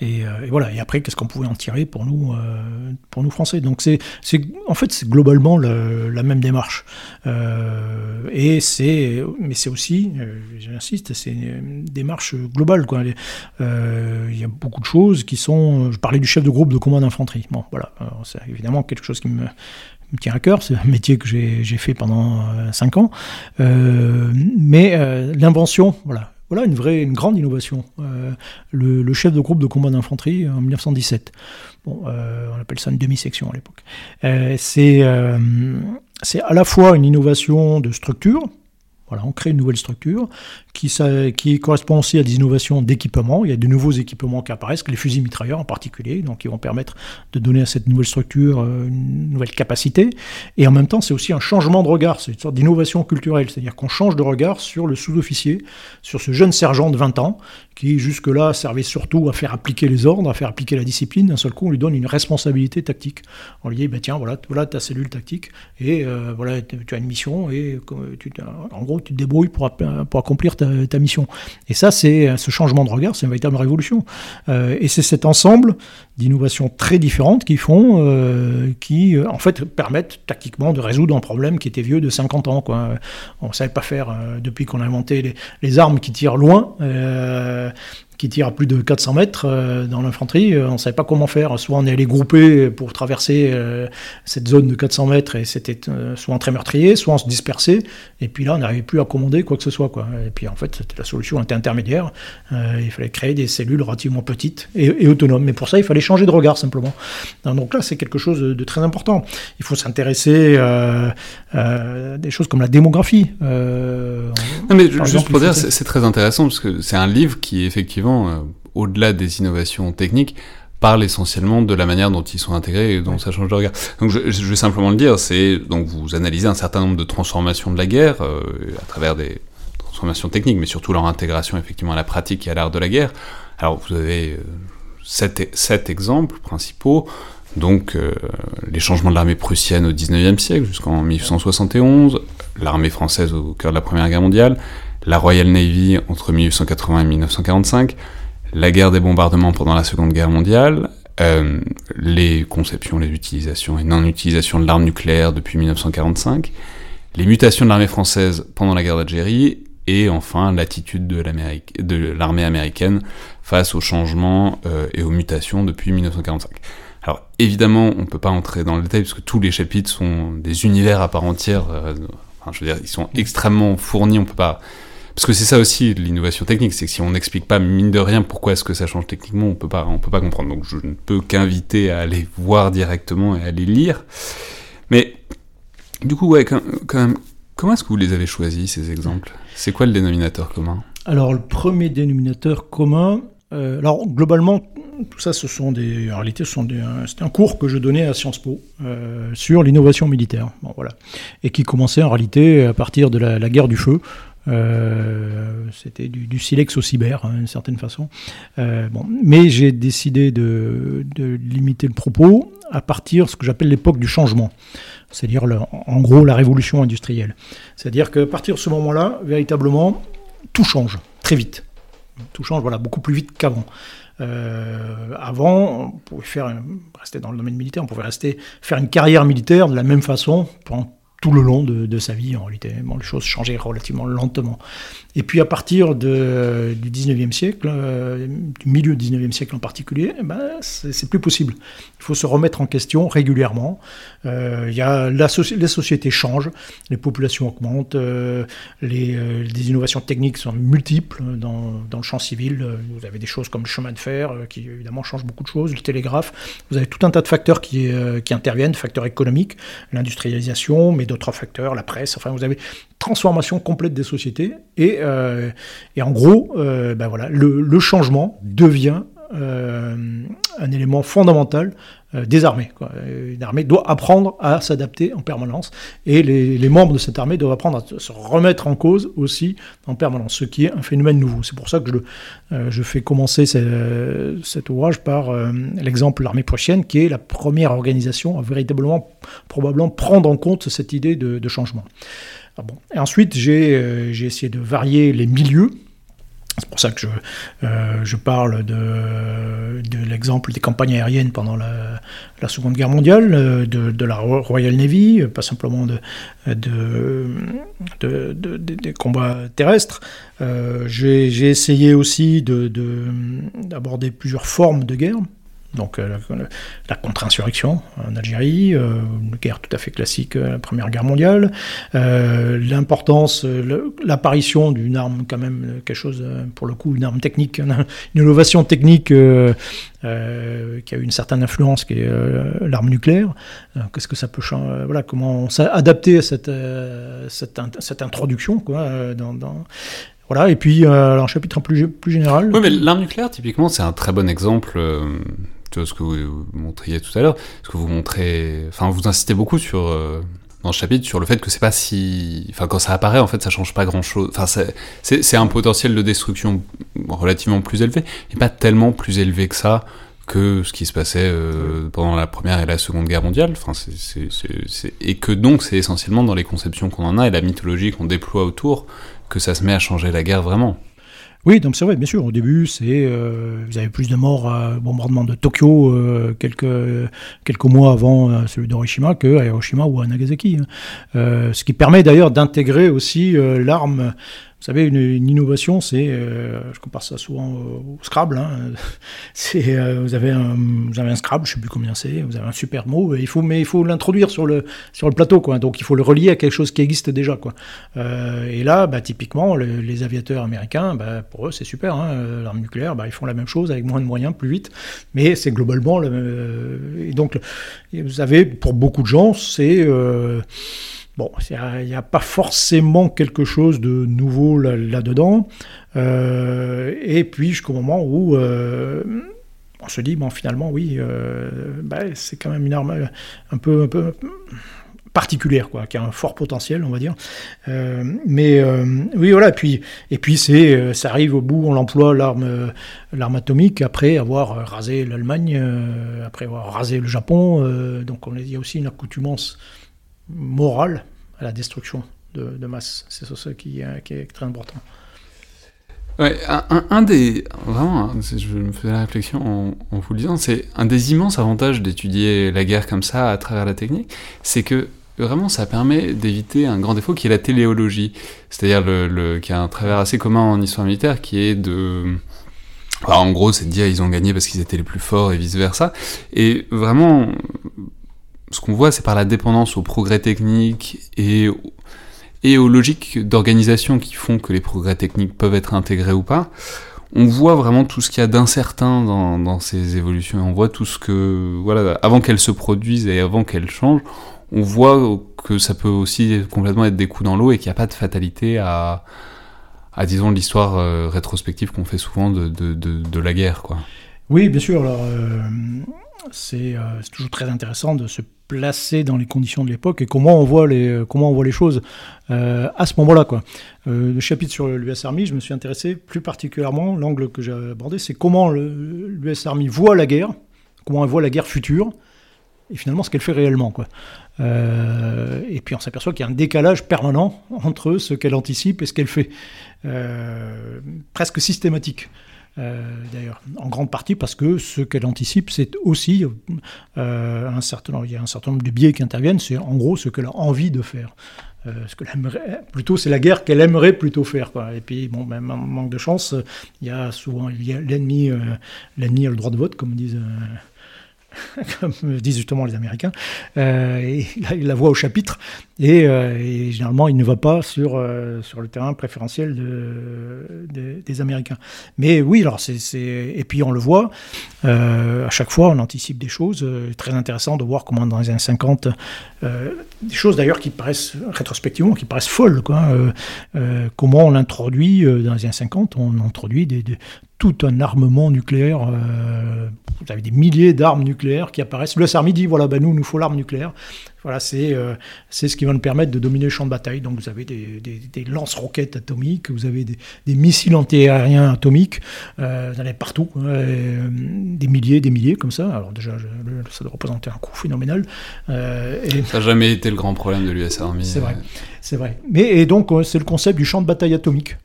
C: et, euh, et voilà. Et après, qu'est-ce qu'on pouvait en tirer pour nous, euh, pour nous Français? Donc c'est, en fait, c'est globalement le- la même démarche. Euh, et c'est, mais c'est aussi, j'insiste, c'est une démarche globale. Il y a beaucoup de choses qui sont. Je parlais du chef de groupe de combat d'infanterie. Bon, voilà. C'est évidemment quelque chose qui me tient à cœur, c'est un métier que j'ai fait pendant 5 ans. Mais l'invention, voilà, voilà une vraie, grande innovation. Euh, le, chef de groupe de combat d'infanterie en 1917. Bon, euh, on appelle ça une demi-section à l'époque. Euh, c'est c'est à la fois une innovation de structure. Voilà, on crée une nouvelle structure qui, correspond aussi à des innovations d'équipement. Il y a de nouveaux équipements qui apparaissent, les fusils mitrailleurs en particulier, donc qui vont permettre de donner à cette nouvelle structure euh, une nouvelle capacité. Et en même temps, c'est aussi un changement de regard, c'est une sorte d'innovation culturelle, c'est-à-dire qu'on change de regard sur le sous-officier, sur ce jeune sergent de 20 ans, qui jusque-là servait surtout à faire appliquer les ordres, à faire appliquer la discipline. D'un seul coup, on lui donne une responsabilité tactique. On lui dit, bah, tiens, voilà, voilà ta cellule tactique, et euh, voilà, tu as une mission, et tu, en gros, tu te débrouilles pour, pour accomplir ta, ta, mission. Et ça, c'est ce changement de regard, c'est une véritable révolution. Euh, et c'est cet ensemble d'innovations très différentes qui font, euh, qui en fait permettent tactiquement de résoudre un problème qui était vieux de 50 ans. On ne savait pas faire depuis qu'on a inventé les, armes qui tirent loin qui tire à plus de 400 mètres euh, dans l'infanterie, euh, on ne savait pas comment faire. Soit on est allé grouper pour traverser euh, cette zone de 400 mètres et c'était soit très meurtrier, soit on se dispersait. Et puis là, on n'arrivait plus à commander quoi que ce soit. Et puis en fait, la solution était intermédiaire. il fallait créer des cellules relativement petites et, autonomes. Mais pour ça, il fallait changer de regard simplement. Donc là, c'est quelque chose de très important. Il faut s'intéresser à des choses comme la démographie.
A: non, mais juste pour dire, c'est très intéressant parce que c'est un livre qui effectivement euh, au-delà des innovations techniques, parle essentiellement de la manière dont ils sont intégrés et dont ça change de regard. Donc je, vais simplement le dire, c'est donc vous analysez un certain nombre de transformations de la guerre euh, à travers des transformations techniques, mais surtout leur intégration effectivement à la pratique et à l'art de la guerre. Alors vous avez euh, sept, exemples principaux. Donc les changements de l'armée prussienne au 19e siècle jusqu'en 1871, l'armée française au cœur de la Première Guerre mondiale, la Royal Navy entre 1880 et 1945, la guerre des bombardements pendant la Seconde Guerre mondiale, euh, les conceptions, les utilisations et non-utilisations de l'arme nucléaire depuis 1945, les mutations de l'armée française pendant la guerre d'Algérie, et enfin l'attitude de l'armée américaine face aux changements euh, et aux mutations depuis 1945. Alors évidemment, on ne peut pas entrer dans le détail parce que tous les chapitres sont des univers à part entière. Euh, enfin, je veux dire, ils sont extrêmement fournis. On peut pas parce que c'est ça aussi l'innovation technique, c'est que si on n'explique pas mine de rien pourquoi est-ce que ça change techniquement, on peut pas, on peut pas comprendre. Donc je ne peux qu'inviter à aller voir directement et à les lire. Mais du coup, ouais, quand, même, comment est-ce que vous les avez choisis ces exemples? C'est quoi le dénominateur commun?
C: Alors le premier dénominateur commun, euh, alors globalement, tout ça, ce sont des, en réalité, c'était un cours que je donnais à Sciences Po euh, sur l'innovation militaire, bon, voilà, et qui commençait en réalité à partir de la guerre du feu, euh, c'était du, silex au cyber, hein, d'une certaine façon. Euh, bon. Mais j'ai décidé de, limiter le propos à partir de ce que j'appelle l'époque du changement, c'est-à-dire en gros la révolution industrielle. C'est-à-dire qu'à partir de ce moment-là, véritablement, tout change très vite. Tout change voilà, beaucoup plus vite qu'avant. Euh, avant, on pouvait faire, rester dans le domaine militaire, on pouvait rester faire une carrière militaire de la même façon pendant tout le long de, sa vie en réalité. Les choses changeaient relativement lentement. Et puis à partir du 19e siècle, euh, du milieu du 19e siècle en particulier, eh ben, c'est plus possible. Il faut se remettre en question régulièrement. Euh, y a la les sociétés changent, les populations augmentent, euh, les, euh, les, innovations techniques sont multiples dans, dans, le champ civil. Vous avez des choses comme le chemin de fer qui évidemment changent beaucoup de choses, le télégraphe. Vous avez tout un tas de facteurs qui, qui interviennent, facteurs économiques, l'industrialisation, mais d'autres facteurs, la presse. Enfin, vous avez transformation complète des sociétés. Et, euh, et en gros, euh, ben voilà, le, changement devient euh, un élément fondamental des armées. Une armée doit apprendre à s'adapter en permanence. Et les, membres de cette armée doivent apprendre à se remettre en cause aussi en permanence, ce qui est un phénomène nouveau. C'est pour ça que je, fais commencer cet ouvrage par l'exemple de l'armée prussienne, qui est la première organisation à véritablement, probablement, prendre en compte cette idée de changement. Ah. Et ensuite, euh, j'ai essayé de varier les milieux. C'est pour ça que je, euh, parle de, l'exemple des campagnes aériennes pendant la, Seconde Guerre mondiale, euh, de, la Royal Navy, pas simplement de, des combats terrestres. J'ai essayé aussi d'aborder plusieurs formes de guerre donc euh, la contre-insurrection en Algérie, euh, une guerre tout à fait classique, euh, la Première Guerre mondiale, l'importance, l'apparition d'une arme quand même, quelque chose, pour le coup, une arme technique, une innovation technique qui a eu une certaine influence, qui est l'arme nucléaire. Qu'est-ce que ça peut changer Voilà, comment s'adapter à cette, cette, introduction quoi, dans Voilà, et puis un chapitre plus, plus général.
A: Oui, mais l'arme nucléaire, typiquement, c'est un très bon exemple ce que vous, montriez tout à l'heure, ce que vous montrez, enfin, vous insistez beaucoup sur, dans le chapitre, sur le fait que c'est pas si, enfin, quand ça apparaît, en fait, ça change pas grand chose. Enfin, c'est un potentiel de destruction relativement plus élevé, et pas tellement plus élevé que ça que ce qui se passait euh, pendant la première et la seconde guerre mondiale. Enfin, c'est, et que donc c'est essentiellement dans les conceptions qu'on en a et la mythologie qu'on déploie autour que ça se met à changer la guerre vraiment.
C: Oui, donc c'est vrai, bien sûr. Au début, c'est euh, vous avez plus de morts à bombardement de Tokyo euh, quelques quelques mois avant celui d'Hiroshima que à Hiroshima ou à Nagasaki. Hein. ce qui permet d'ailleurs d'intégrer aussi l'arme savez, une, innovation, c'est, euh, je compare ça souvent au, Scrabble, hein. c'est, euh, vous, avez un, un Scrabble, je sais plus combien c'est, vous avez un super mot, il faut, mais il faut l'introduire sur le, sur le plateau, quoi. donc il faut le relier à quelque chose qui existe déjà. Quoi. Euh, et là, bah, typiquement, les aviateurs américains, bah, pour eux, c'est super, hein. l'arme nucléaire, bah, ils font la même chose avec moins de moyens, plus vite, mais c'est globalement... Le, et donc, vous avez, pour beaucoup de gens, c'est... Bon, il n'y a, pas forcément quelque chose de nouveau là-dedans. Euh, et puis jusqu'au moment où euh, on se dit, bon, finalement, oui, euh, bah, c'est quand même une arme un peu, particulière, quoi, qui a un fort potentiel, on va dire. mais oui, voilà. Et puis, et puis c'est, ça arrive au bout, on l'emploie l'arme, atomique après avoir rasé l'Allemagne, après avoir rasé le Japon. donc, on il y a aussi une accoutumance morale à la destruction de, masse. C'est ça qui, qui, est très important.
A: Ouais, un, des. Vraiment, hein, je me faisais la réflexion en, vous le disant, c'est un des immenses avantages d'étudier la guerre comme ça à travers la technique, c'est que vraiment ça permet d'éviter un grand défaut qui est la téléologie. C'est-à-dire le, le, qui a un travers assez commun en histoire militaire qui est de. en gros, c'est de dire ils ont gagné parce qu'ils étaient les plus forts et vice versa. Et vraiment, ce qu'on voit, c'est par la dépendance aux progrès techniques et, et aux logiques d'organisation qui font que les progrès techniques peuvent être intégrés ou pas. On voit vraiment tout ce qu'il y a d'incertain dans, dans, ces évolutions. On voit tout ce que, voilà, avant qu'elles se produisent et avant qu'elles changent, on voit que ça peut aussi complètement être des coups dans l'eau et qu'il n'y a pas de fatalité à, à disons, l'histoire euh, rétrospective qu'on fait souvent de, de, la guerre, quoi.
C: Oui, bien sûr. Alors, euh, c'est toujours très intéressant de se placé dans les conditions de l'époque et comment on voit les, euh, comment on voit les choses euh, à ce moment-là. Quoi. Euh, le chapitre sur l'US Army, je me suis intéressé plus particulièrement, l'angle que j'ai abordé, c'est comment l'US Army voit la guerre, comment elle voit la guerre future, et finalement ce qu'elle fait réellement. Quoi. et puis on s'aperçoit qu'il y a un décalage permanent entre ce qu'elle anticipe et ce qu'elle fait, presque systématique. Euh, d'ailleurs, en grande partie parce que ce qu'elle anticipe, c'est aussi euh, un certain, il y a un certain nombre de biais qui interviennent, c'est en gros ce qu'elle a envie de faire. Euh, ce que plutôt, c'est la guerre qu'elle aimerait plutôt faire. Quoi. Et puis, bon, même manque de chance, il y a souvent l'ennemi, l'ennemi a le droit de vote, comme disent comme disent justement les Américains. Euh, il la voit au chapitre euh, et, généralement il ne va pas sur, euh, sur le terrain préférentiel de, des Américains. Mais oui, alors c'est, et puis on le voit, à chaque fois on anticipe des choses. très intéressant de voir comment dans les années 50, des choses d'ailleurs qui paraissent rétrospectivement, qui paraissent folles, comment on introduit dans les années 50, on introduit des, tout un armement nucléaire. Euh, vous avez des milliers d'armes nucléaires qui apparaissent. Le Army dit voilà, ben nous, nous faut l'arme nucléaire. Voilà, c'est euh, c'est ce qui va nous permettre de dominer le champ de bataille. Donc vous avez des, des, lance-roquettes atomiques, vous avez des, missiles antiaériens atomiques, euh, vous en avez partout, des milliers, des milliers comme ça. Alors déjà, ça doit représenter un coût phénoménal.
A: et... Ça n'a jamais été le grand problème de l'US Army.
C: C'est vrai, c'est vrai. Mais et donc c'est le concept du champ de bataille atomique.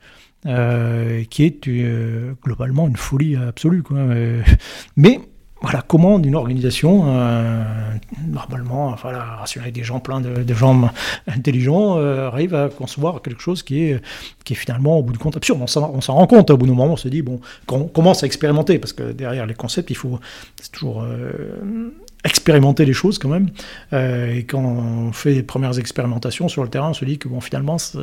C: Euh, qui est euh, globalement une folie absolue. Quoi. Euh, mais voilà, comment une organisation, normalement, enfin, rationnelle des gens pleins de, gens intelligents, arrive à concevoir quelque chose qui est, qui est finalement, au bout de compte, absurde. On s'en rend compte, au bout d'un moment, on se dit, bon, quand on commence à expérimenter, parce que derrière les concepts, il faut, c'est toujours expérimenter les choses quand même. Euh, et quand on fait les premières expérimentations sur le terrain, on se dit que bon, finalement, ça,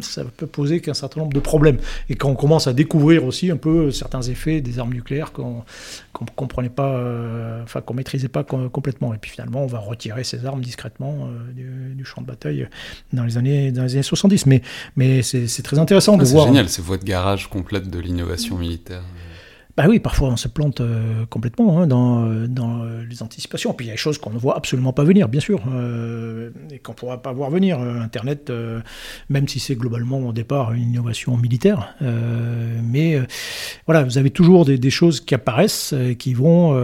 C: ça peut poser qu'un certain nombre de problèmes. Et quand on commence à découvrir aussi un peu certains effets des armes nucléaires qu'on qu'on comprenait pas, euh, enfin qu'on maîtrisait pas com- complètement. Et puis finalement, on va retirer ces armes discrètement euh, du, du champ de bataille dans les années, dans les années 70. Mais, mais c'est c'est très intéressant
A: Ah,
C: de
A: c'est
C: voir.
A: génial, c'est votre garage complète de l'innovation militaire.
C: Bah oui, parfois on se plante euh, complètement hein, dans, euh, dans euh, les anticipations. Puis il y a des choses qu'on ne voit absolument pas venir, bien sûr, et qu'on ne pourra pas voir venir. Internet, même si c'est globalement au départ une innovation militaire, mais voilà, vous avez toujours des, des choses qui apparaissent, qui vont...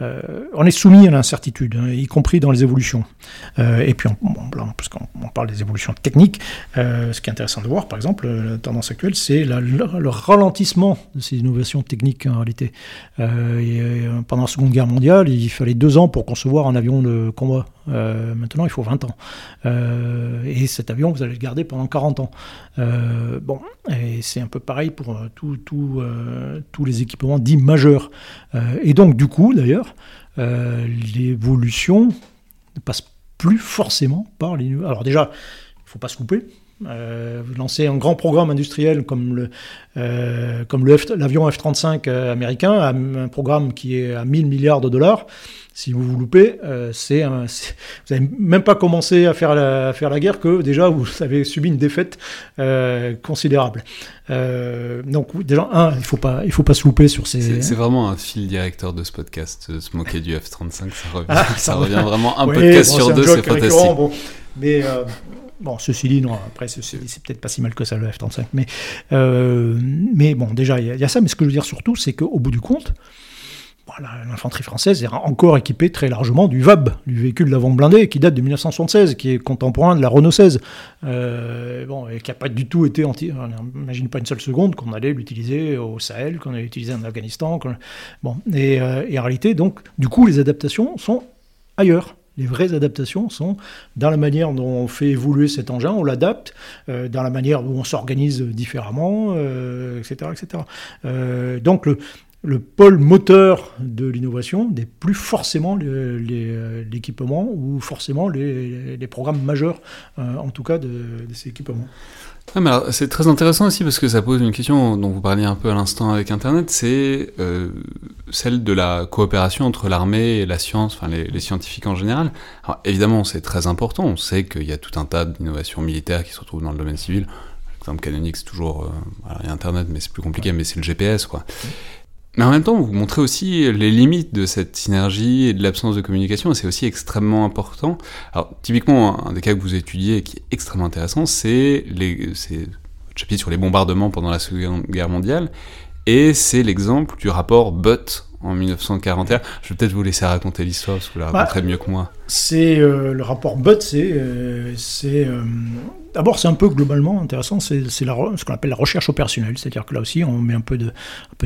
C: euh, on est soumis à l'incertitude, hein, y compris dans les évolutions. Euh, et puis, on, parce qu'on on parle des évolutions techniques, euh, ce qui est intéressant de voir, par exemple, la tendance actuelle, c'est le, le ralentissement de ces innovations techniques en réalité. Pendant la Seconde Guerre mondiale, il fallait deux ans pour concevoir un avion de combat. Euh, maintenant, il faut 20 ans. Euh, et cet avion, vous allez le garder pendant 40 ans. Euh, bon, et c'est un peu pareil pour tout- tout, tous les équipements dits majeurs. Et donc, du coup, d'ailleurs, l'évolution ne passe plus forcément par les... Alors déjà, il ne faut pas se couper. Euh, vous lancez un grand programme industriel comme le, euh, comme le F- l'avion F-35 euh, américain, un, programme qui est à 1000 milliards de dollars. Si vous vous loupez, euh, c'est un- c'est- vous n'avez même pas commencé à faire, la, à faire la guerre que déjà vous avez subi une défaite considérable. Donc déjà, un, il faut pas, il faut pas se louper sur ces.
A: C'est c'est vraiment un fil directeur de ce podcast, se moquer du F-35, ça revient,
C: Ah,
A: ça
C: ça
A: revient vraiment un
C: Ouais,
A: podcast
C: bon,
A: sur deux, c'est fantastique.
C: bon. Mais bon, ceci dit, non, après, ceci dit, c'est peut-être pas si mal que ça, le F-35. Mais, euh, mais bon, déjà, il y, a- il y a ça. Mais ce que je veux dire surtout, c'est qu'au bout du compte, voilà, l'infanterie française est encore équipée très largement du VAB, du véhicule d'avant blindé, qui date de 1976, qui est contemporain de la Renault 16. Euh, bon, et qui n'a pas du tout été anti. On n'imagine pas une seule seconde qu'on allait l'utiliser au Sahel, qu'on allait l'utiliser en Afghanistan. Bon, et, euh, et en réalité, donc, du coup, les adaptations sont ailleurs. Les vraies adaptations sont dans la manière dont on fait évoluer cet engin, on l'adapte, euh, dans la manière où on s'organise différemment, euh, etc. etc. Euh, donc le, le pôle moteur de l'innovation n'est plus forcément l'équipement ou forcément les, programmes majeurs, en tout cas, de, de ces équipements.
A: Ouais, mais alors, c'est très intéressant aussi parce que ça pose une question dont vous parliez un peu à l'instant avec Internet, c'est euh, celle de la coopération entre l'armée et la science, enfin les, les scientifiques en général. Alors, évidemment, c'est très important. On sait qu'il y a tout un tas d'innovations militaires qui se retrouvent dans le domaine civil. L'exemple canonique, c'est toujours, euh, alors, il y a Internet, mais c'est plus compliqué, mais c'est le GPS, quoi. Mais en même temps, vous montrez aussi les limites de cette synergie et de l'absence de communication, et c'est aussi extrêmement important. Alors, typiquement, un des cas que vous étudiez et qui est extrêmement intéressant, c'est votre chapitre sur les bombardements pendant la Seconde Guerre mondiale, et c'est l'exemple du rapport Butt en 1941. Je vais peut-être vous laisser raconter l'histoire, parce que vous la
C: Bah,
A: raconterez mieux que moi.
C: C'est euh, le rapport Butt, c'est euh, euh, d'abord c'est un peu globalement intéressant, c'est ce qu'on appelle la recherche opérationnelle, c'est-à-dire que là aussi on met un peu de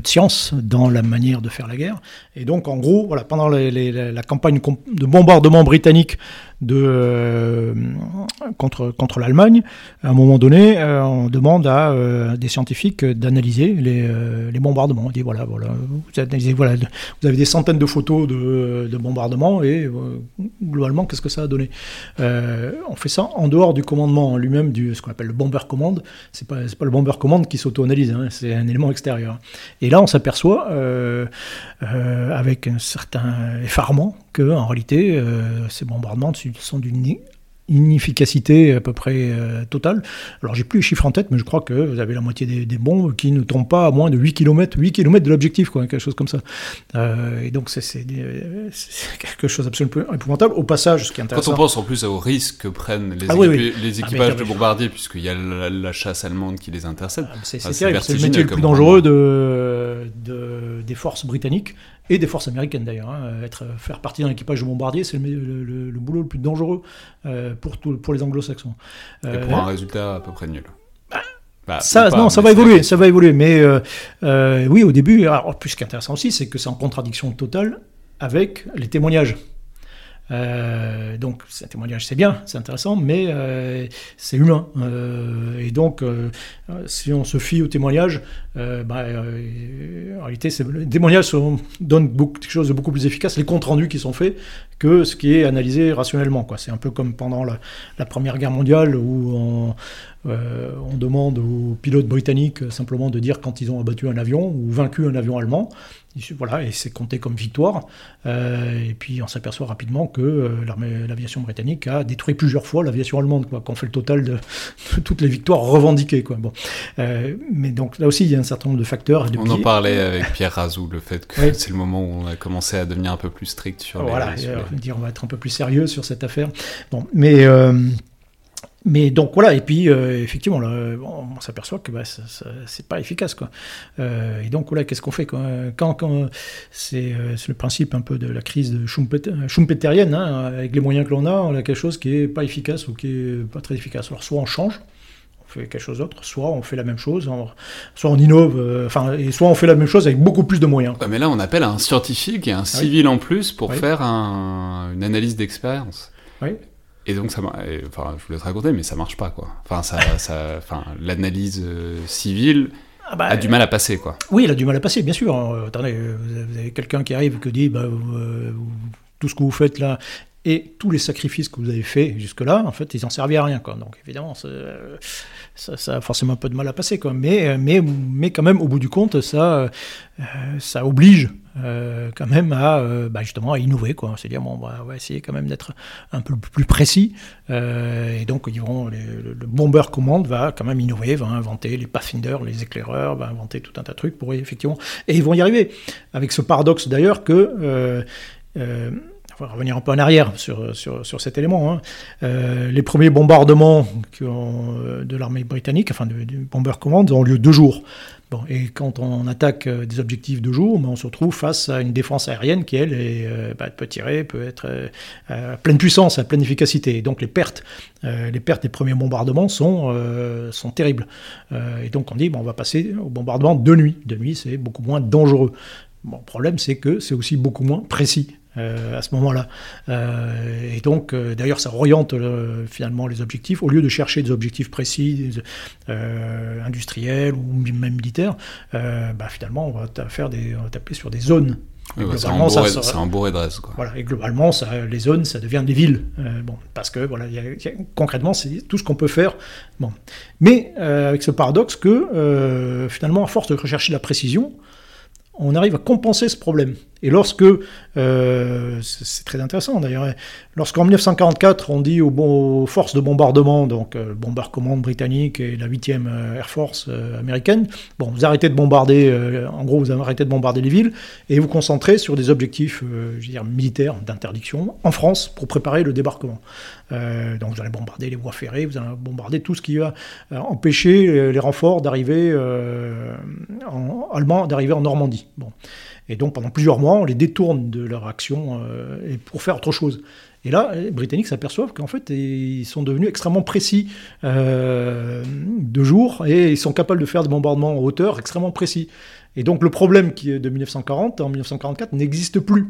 C: science dans la manière de faire la guerre. Et donc en gros, pendant la, campagne de bombardement britannique euh, contre l'Allemagne, à un moment donné, euh, on demande à euh, des scientifiques d'analyser les, bombardements. On dit voilà, voilà, vous avez des centaines de photos de, de bombardements et globalement, qu'est-ce que ça a donné? On fait ça en dehors du commandement en lui-même, du ce qu'on appelle le bomber command. Pas c'est pas le bomber command qui s'auto-analyse, hein, c'est un élément extérieur. Et là, on s'aperçoit avec un certain effarement que en réalité, ces bombardements sont d'une inefficacité à peu près euh, totale. Alors j'ai plus les chiffres en tête, mais je crois que vous avez la moitié des, des bombes qui ne tombent pas à moins de 8 km, 8 km de l'objectif, quoi, quelque chose comme ça. Euh, et donc c'est quelque chose d'absolument épouvantable. Au passage, ce qui est
A: Quand
C: intéressant...
A: on pense en plus au risque que prennent les,
C: Ah oui,
A: équipi-
C: oui.
A: les
C: Ah,
A: équipages
C: mais-
A: de bombardiers, puisqu'il y a la, la chasse allemande qui les intercepte,
C: Ah, C'est le métier le plus dangereux de, de- des forces britanniques et des forces américaines d'ailleurs. hein. Être, faire partie d'un équipage de bombardier, c'est le, le- le- le boulot le plus dangereux euh, pour, tout- pour les anglo-saxons.
A: et
C: Euh,
A: pour un résultat à peu près nul. Bah,
C: ça,
A: ou pas,
C: non, ça va évoluer, ça va évoluer. Mais euh, oui, au début, alors, plus ce qui est intéressant aussi, c'est que c'est en contradiction totale avec les témoignages. Euh, donc c'est un témoignage, c'est bien, c'est intéressant, mais euh, c'est humain. Euh, et donc, si on se fie au témoignage, bah, en réalité, les témoignages donnent quelque chose de beaucoup plus efficace, les comptes rendus qui sont faits, que ce qui est analysé rationnellement. quoi. C'est un peu comme pendant la, la Première Guerre mondiale où on, euh, on demande aux pilotes britanniques euh, simplement de dire quand ils ont abattu un avion ou vaincu un avion allemand. Et Voilà, et c'est compté comme victoire. Euh, et puis on s'aperçoit rapidement que euh, l'armée- l'aviation britannique a détruit plusieurs fois l'aviation allemande, quoi, qu'on fait le total de, de toutes les victoires revendiquées. Quoi. Bon. Mais donc là aussi, il y a un certain nombre de facteurs. de
A: On en parlait avec Pierre Razou, le fait que
C: Oui.
A: c'est le moment où on a commencé à devenir un peu plus strict sur les...
C: Voilà,
A: sur
C: et, dire on va être un peu plus sérieux sur cette affaire. Bon, mais euh, mais donc voilà, et puis euh, effectivement, on s'aperçoit que bah, c'est pas efficace quoi. Euh, et donc voilà, qu'est-ce qu'on fait quand, quand c'est c'est le principe un peu de la crise schumpeterienne, hein, avec les moyens que l'on a, on a quelque chose qui est pas efficace ou qui est pas très efficace. Alors soit on change. Fait quelque chose d'autre, soit on fait la même chose, on- soit on innove, euh, enfin, et soit on fait la même chose avec beaucoup plus de moyens.
A: Ouais, mais là, on appelle un scientifique et un civil en plus pour
C: Ah Oui.
A: faire un- une analyse d'expérience.
C: Oui.
A: Et donc, ça, et, enfin, je voulais te raconter, mais ça marche pas, quoi. Enfin, ça, ça, enfin, l'analyse euh, civile
C: Ah bah,
A: a du mal à passer, quoi.
C: Oui, il a du mal à passer, bien sûr. Euh, attendez, vous avez- vous quelqu'un qui arrive et qui dit bah, vous, euh, vous- tout ce que vous faites là et tous les sacrifices que vous avez faits jusque-là, en fait, ils n'en servaient à rien. Quoi. Donc évidemment, euh, ça, ça a forcément un peu de mal à passer. Mais, euh, mais, mais quand même, au bout du compte, ça, euh, ça oblige euh, quand même à euh, bah, justement à innover. Quoi. C'est-à-dire, bon, bah, on va essayer quand même d'être un peu plus précis. Et donc, ils vont, le, le bomber commande va quand même innover, va inventer les pathfinders, les éclaireurs, va inventer tout un tas de trucs pour effectivement. Et ils vont y arriver. Avec ce paradoxe d'ailleurs que. On va revenir un peu en arrière sur, sur, sur cet élément. hein. Euh, les premiers bombardements euh, de l'armée britannique, enfin du, Bomber Command, ont lieu deux jours. Bon, et quand on attaque euh, des objectifs de jour, ben, on se retrouve face à une défense aérienne qui, elle, est, bah, peut tirer, peut être à pleine puissance, à pleine efficacité. Et donc les pertes, les pertes des premiers bombardements sont, sont terribles. Et donc on dit, on va passer au bombardement de nuit. De nuit, c'est beaucoup moins dangereux. Le problème, c'est que c'est aussi beaucoup moins précis. Euh, à ce moment-là. Euh, et donc, euh, d'ailleurs, ça oriente finalement les objectifs. Au lieu de chercher des objectifs précis, industriels ou même militaires, bah, finalement, on va faire des, on va taper sur des zones.
A: Ouais, bah, c'est un de reste, quoi.
C: Voilà, et globalement, ça, les zones, ça devient des villes. Euh, bon, parce que voilà, il y a- il y a- concrètement, c'est tout ce qu'on peut faire. Bon, mais euh, avec ce paradoxe que euh, finalement, à force de rechercher la précision, on arrive à compenser ce problème. Et lorsque, euh, c'est très intéressant d'ailleurs, lorsqu'en 1944 on dit aux, forces de bombardement, donc euh, le Bomber Command britannique et la 8e euh, Air Force euh, américaine, bon, vous arrêtez de bombarder, euh, en gros vous arrêtez de bombarder les villes et vous concentrez sur des objectifs euh, militaires d'interdiction en France pour préparer le débarquement. Euh, donc vous allez bombarder les voies ferrées, vous allez bombarder tout ce qui va euh, empêcher euh, les renforts d'arriver euh, en, d'arriver en Normandie. Bon. Et donc pendant plusieurs mois, on les détourne de leur action euh, pour faire autre chose. Et là, les Britanniques s'aperçoivent qu'en fait, ils sont devenus extrêmement précis euh, de jour et ils sont capables de faire des bombardements en hauteur extrêmement précis. Et donc le problème qui est de 1940 en 1944 n'existe plus.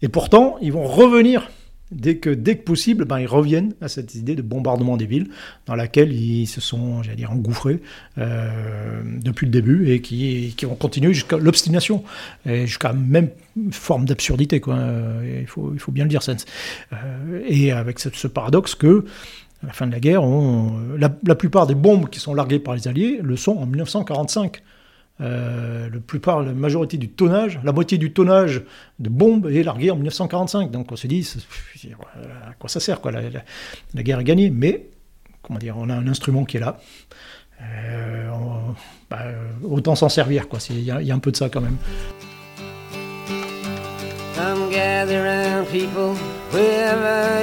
C: Et pourtant, ils vont revenir dès que, dès que possible, ben, ils reviennent à cette idée de bombardement des villes dans laquelle ils se sont, j'allais dire, engouffrés euh, depuis le début et qui, qui vont continuer jusqu'à l'obstination et jusqu'à même forme d'absurdité, quoi. Euh, Il faut, il faut bien le dire, Sens. Euh, et avec ce, paradoxe que à la fin de la guerre, la plupart des bombes qui sont larguées par les Alliés le sont en 1945. Euh, le plupart, la majorité du tonnage, la moitié du tonnage de bombes est largué en 1945. Donc on se dit, à quoi ça sert quoi, la, la- la guerre est gagnée, mais comment dire, on a un instrument qui est là. Euh, bah, autant s'en servir, quoi. Il y, a- un peu de ça quand même.
E: Come gather people, wherever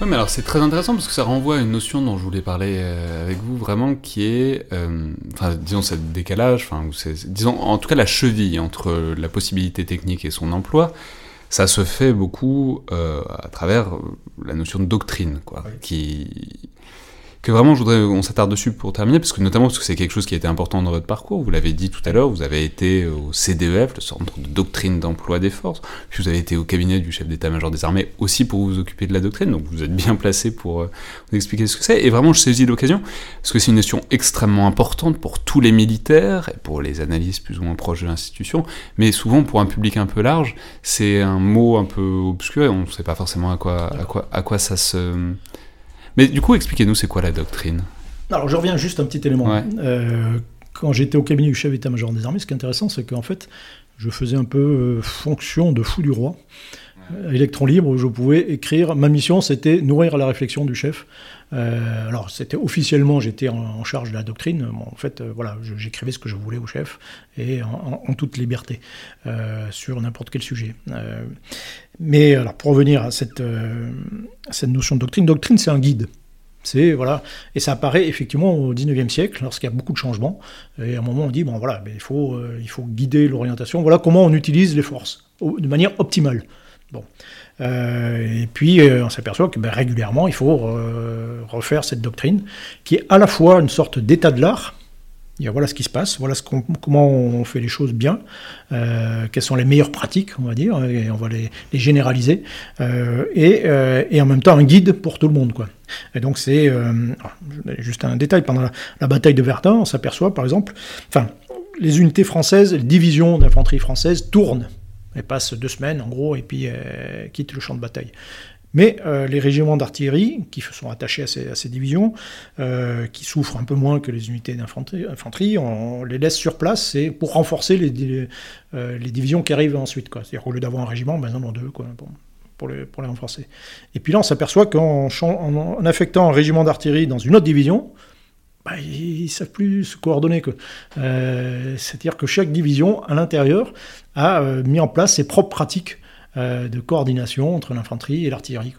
A: Ouais, mais alors c'est très intéressant parce que ça renvoie à une notion dont je voulais parler euh, avec vous vraiment qui est, euh, enfin disons cette décalage, enfin ou disons en tout cas la cheville entre la possibilité technique et son emploi. Ça se fait beaucoup euh, à travers la notion de doctrine, quoi, qui que vraiment je voudrais on s'attarde dessus pour terminer, parce que notamment parce que c'est quelque chose qui a été important dans votre parcours, vous l'avez dit tout à l'heure, vous avez été au CDEF, le Centre de Doctrine d'Emploi des Forces, puis vous avez été au cabinet du chef d'état-major des armées aussi pour vous occuper de la doctrine, donc vous êtes bien placé pour euh, vous expliquer ce que c'est, et vraiment je saisis l'occasion, parce que c'est une notion extrêmement importante pour tous les militaires, et pour les analystes plus ou moins proches de l'institution, mais souvent pour un public un peu large, c'est un mot un peu obscur, et on ne sait pas forcément à quoi, à quoi, à quoi ça se mais du coup, expliquez-nous, c'est quoi la doctrine?
C: Alors, je reviens juste un petit élément.
A: Ouais.
C: Euh, quand j'étais au cabinet du chef d'état-major des armées, ce qui est intéressant, c'est qu'en fait, je faisais un peu euh, fonction de fou du roi. Euh, électron libre, où je pouvais écrire. Ma mission, c'était nourrir la réflexion du chef. Euh, alors, c'était officiellement, j'étais en, charge de la doctrine. En fait, euh, voilà, j'écrivais ce que je voulais au chef et en, toute liberté euh, sur n'importe quel sujet. Mais alors, pour revenir à cette, notion de doctrine, doctrine, c'est un guide. C'est voilà, et ça apparaît effectivement au 19e siècle, lorsqu'il y a beaucoup de changements. Et à un moment, on dit bon voilà, ben, il faut il faut guider l'orientation. Voilà comment on utilise les forces de manière optimale. Bon. Et puis on s'aperçoit que ben, régulièrement, il faut refaire cette doctrine, qui est à la fois une sorte d'état de l'art. Voilà ce qui se passe, voilà ce comment on fait les choses bien, euh, quelles sont les meilleures pratiques, on va dire, et on va les, généraliser, euh, et, euh, et en même temps un guide pour tout le monde. Quoi. Et donc c'est juste un détail pendant la, bataille de Verdun, on s'aperçoit par exemple, enfin les unités françaises, les divisions d'infanterie françaises tournent. Elles passent deux semaines en gros et puis quittent le champ de bataille. Mais euh, les régiments d'artillerie, qui sont attachés à ces, divisions, euh, qui souffrent un peu moins que les unités d'infanterie, infanterie, on les laisse sur place pour renforcer euh, les divisions qui arrivent ensuite. C'est-à-dire qu'au lieu d'avoir un régiment, ben, ils en ont deux quoi, pour, les, renforcer. Et puis là, on s'aperçoit qu'en affectant un régiment d'artillerie dans une autre division, bah, ils ne savent plus se coordonner. C'est-à-dire que chaque division, à l'intérieur, a mis en place ses propres pratiques euh, de coordination entre l'infanterie et l'artillerie.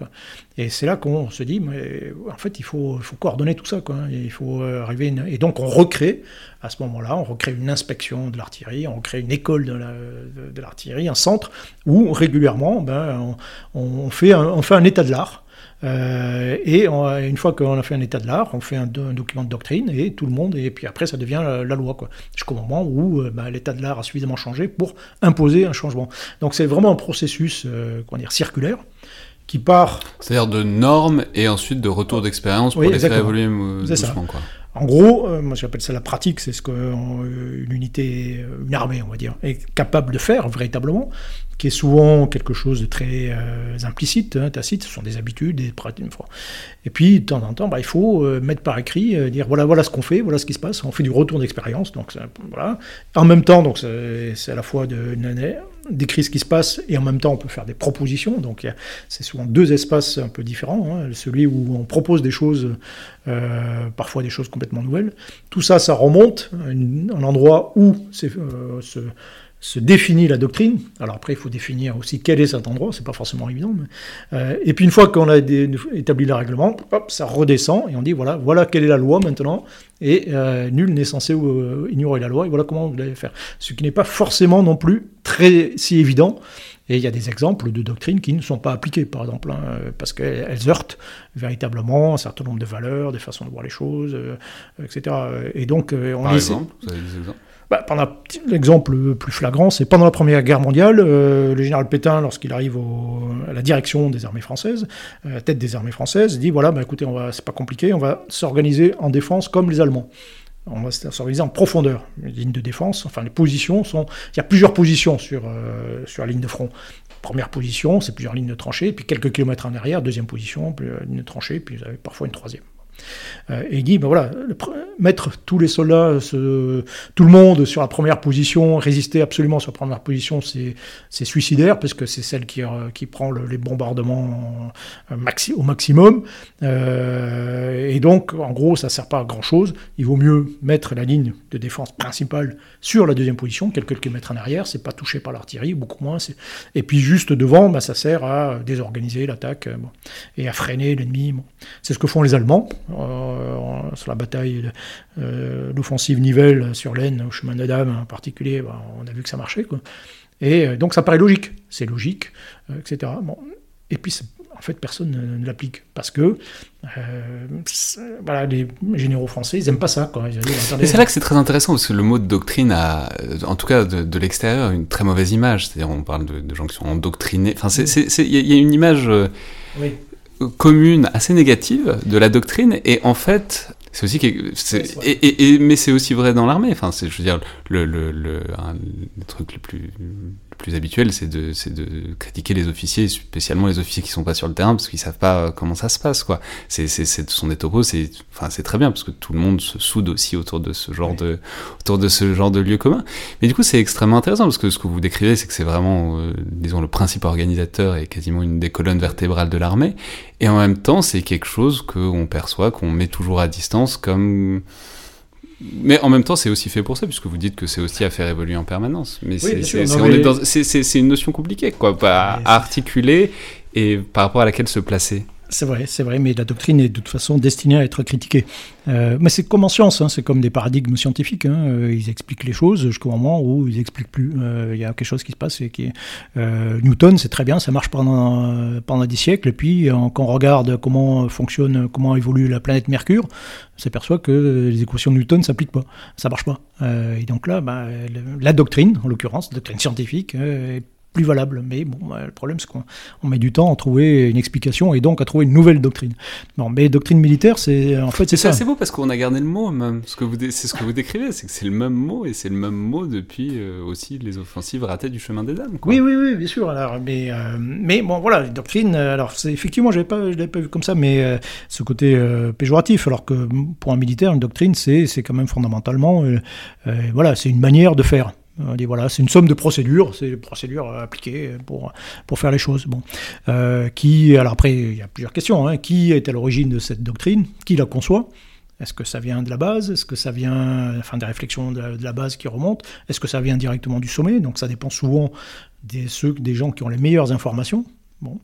C: Et c'est là qu'on se dit, mais en fait, il faut, faut coordonner tout ça. Quoi. Et, il faut euh, arriver et donc, on recrée, à ce moment-là, on recrée une inspection de l'artillerie, on crée une école de la- de- de l'artillerie, un centre où régulièrement, ben, on, fait on fait un état de l'art. Euh, et on- une fois qu'on a fait un état de l'art, on fait un, do- un document de doctrine et tout le monde, et puis après ça devient la, la loi, quoi. Jusqu'au moment où euh, bah, l'état de l'art a suffisamment changé pour imposer un changement. Donc c'est vraiment un processus, euh, comment dire, circulaire qui part
A: C'est-à-dire de normes et ensuite de retour d'expérience pour
C: Oui,
A: les faire évoluer euh, doucement. Quoi.
C: En gros, euh, moi j'appelle ça la pratique, c'est ce qu'une unité, une armée, on va dire, est capable de faire véritablement, qui est souvent quelque chose de très implicite, hein, tacite, ce sont des habitudes, des pratiques. Et puis, de temps en temps, bah, il faut mettre par écrit, dire voilà, voilà ce qu'on fait, voilà ce qui se passe, on fait du retour d'expérience, donc voilà. En même temps, donc c'est à la fois de, décrit ce qui se passe et en même temps on peut faire des propositions. Donc c'est souvent deux espaces un peu différents. Hein. Celui où on propose des choses, euh, parfois des choses complètement nouvelles. Tout ça, ça remonte à un endroit où c'est euh, se définit la doctrine. Alors après, il faut définir aussi quel est cet endroit, c'est pas forcément évident. Euh, et puis une fois qu'on a établi le règlement, hop, ça redescend et on dit voilà, voilà quelle est la loi maintenant. Et euh, nul n'est censé euh, ignorer la loi. Et voilà comment vous allez faire. Ce qui n'est pas forcément non plus très si évident. Et il y a des exemples de doctrines qui ne sont pas appliquées, par exemple, hein, parce qu'elles heurtent véritablement un certain nombre de valeurs, des façons de voir les choses, etc. Et donc, on
A: par exemple, vous avez des exemples?
C: Bah, L'exemple le plus flagrant, c'est pendant la Première Guerre mondiale, euh, le général Pétain, lorsqu'il arrive à la direction des armées françaises, à euh, la tête des armées françaises, dit voilà, bah, écoutez, c'est pas compliqué, on va s'organiser en défense comme les Allemands. On va s'organiser en profondeur. Les lignes de défense, enfin les positions sont. Il y a plusieurs positions sur, euh, sur la ligne de front. Première position, c'est plusieurs lignes de tranchées, puis quelques kilomètres en arrière, deuxième position, puis de tranchée, puis vous avez parfois une troisième. Euh, et il dit, ben voilà, mettre tous les soldats, tout le monde sur la première position, résister absolument sur la première position, c'est suicidaire, parce que c'est celle qui, euh, qui prend les bombardements maxi, au maximum. Euh, et donc, en gros, ça ne sert pas à grand-chose. Il vaut mieux mettre la ligne de défense principale sur la deuxième position, quelques kilomètres en arrière, c'est pas touché par l'artillerie, beaucoup moins. Et puis juste devant, ben, ça sert à désorganiser l'attaque et à freiner l'ennemi. C'est ce que font les Allemands. Euh, sur la bataille, euh, l'offensive Nivelle sur l'Aisne, au chemin de Dame en particulier, bah, on a vu que ça marchait. Quoi. Et euh, donc ça paraît logique, c'est logique, etc. Bon. Et puis en fait, personne ne, l'applique parce que voilà, les généraux français, ils n'aiment pas ça.
A: c'est là que c'est très intéressant parce que le mot de doctrine a, en tout cas de, l'extérieur, une très mauvaise image. C'est-à-dire, on parle de, gens qui sont endoctrinés. Enfin, il y, a une image. Oui commune assez négative de la doctrine et en fait c'est aussi et, et, mais c'est aussi vrai dans l'armée. Enfin c'est je veux dire le le, le, un, le truc le plus plus habituel, c'est de, critiquer les officiers, spécialement les officiers qui sont pas sur le terrain, parce qu'ils savent pas euh, comment ça se passe, quoi. C'est, ce sont des topos, c'est, très bien, parce que tout le monde se soude aussi autour de ce genre de, autour de ce genre de lieu commun. Mais du coup, c'est extrêmement intéressant, parce que ce que vous décrivez, c'est que c'est vraiment, euh, disons, le principe organisateur et quasiment une des colonnes vertébrales de l'armée. Et en même temps, c'est quelque chose qu'on perçoit, qu'on met toujours à distance comme, mais en même temps, c'est aussi fait pour ça, puisque vous dites que c'est aussi à faire évoluer en permanence. Mais c'est une notion compliquée, quoi, à articuler et par rapport à laquelle se placer.
C: C'est vrai, c'est vrai, mais la doctrine est de toute façon destinée à être critiquée. Euh, mais c'est comme en science, hein, c'est comme des paradigmes scientifiques. Hein, euh, ils expliquent les choses jusqu'au moment où ils n'expliquent plus. Euh, il y a quelque chose qui se passe. Et qui Newton, c'est très bien, ça marche pendant, pendant des siècles. Et puis, quand on regarde comment fonctionne, comment évolue la planète Mercure, on s'aperçoit que les équations de Newton ne s'appliquent pas. Ça marche pas. et donc là, bah, la doctrine, en l'occurrence, la doctrine scientifique, plus valable. Mais bon, le problème, c'est qu'on met du temps à trouver une explication et donc à trouver une nouvelle doctrine. Non, mais doctrine militaire, c'est en fait c'est ça.
A: C'est beau parce qu'on a gardé le mot même. Ce que vous, c'est ce que vous décrivez, c'est que c'est le même mot et c'est le même mot depuis euh, aussi les offensives ratées du chemin des dames.
C: Oui, oui, oui, bien sûr. Alors, mais, euh, mais bon, voilà, doctrine. Euh, alors, c'est effectivement, j'avais pas, je l'avais pas vu comme ça, mais ce côté péjoratif. Alors que pour un militaire, une doctrine, c'est, c'est quand même fondamentalement, voilà, c'est une manière de faire. On dit voilà, c'est une somme de procédures, c'est des procédures appliquées pour, pour faire les choses. Bon. Euh, qui, alors après, il y a plusieurs questions. Hein. Qui est à l'origine de cette doctrine? Qui la conçoit? Est-ce que ça vient de la base? Est-ce que ça vient enfin, des réflexions de la, base qui remontent? Est-ce que ça vient directement du sommet? Donc ça dépend souvent des gens qui ont les meilleures informations. Bon.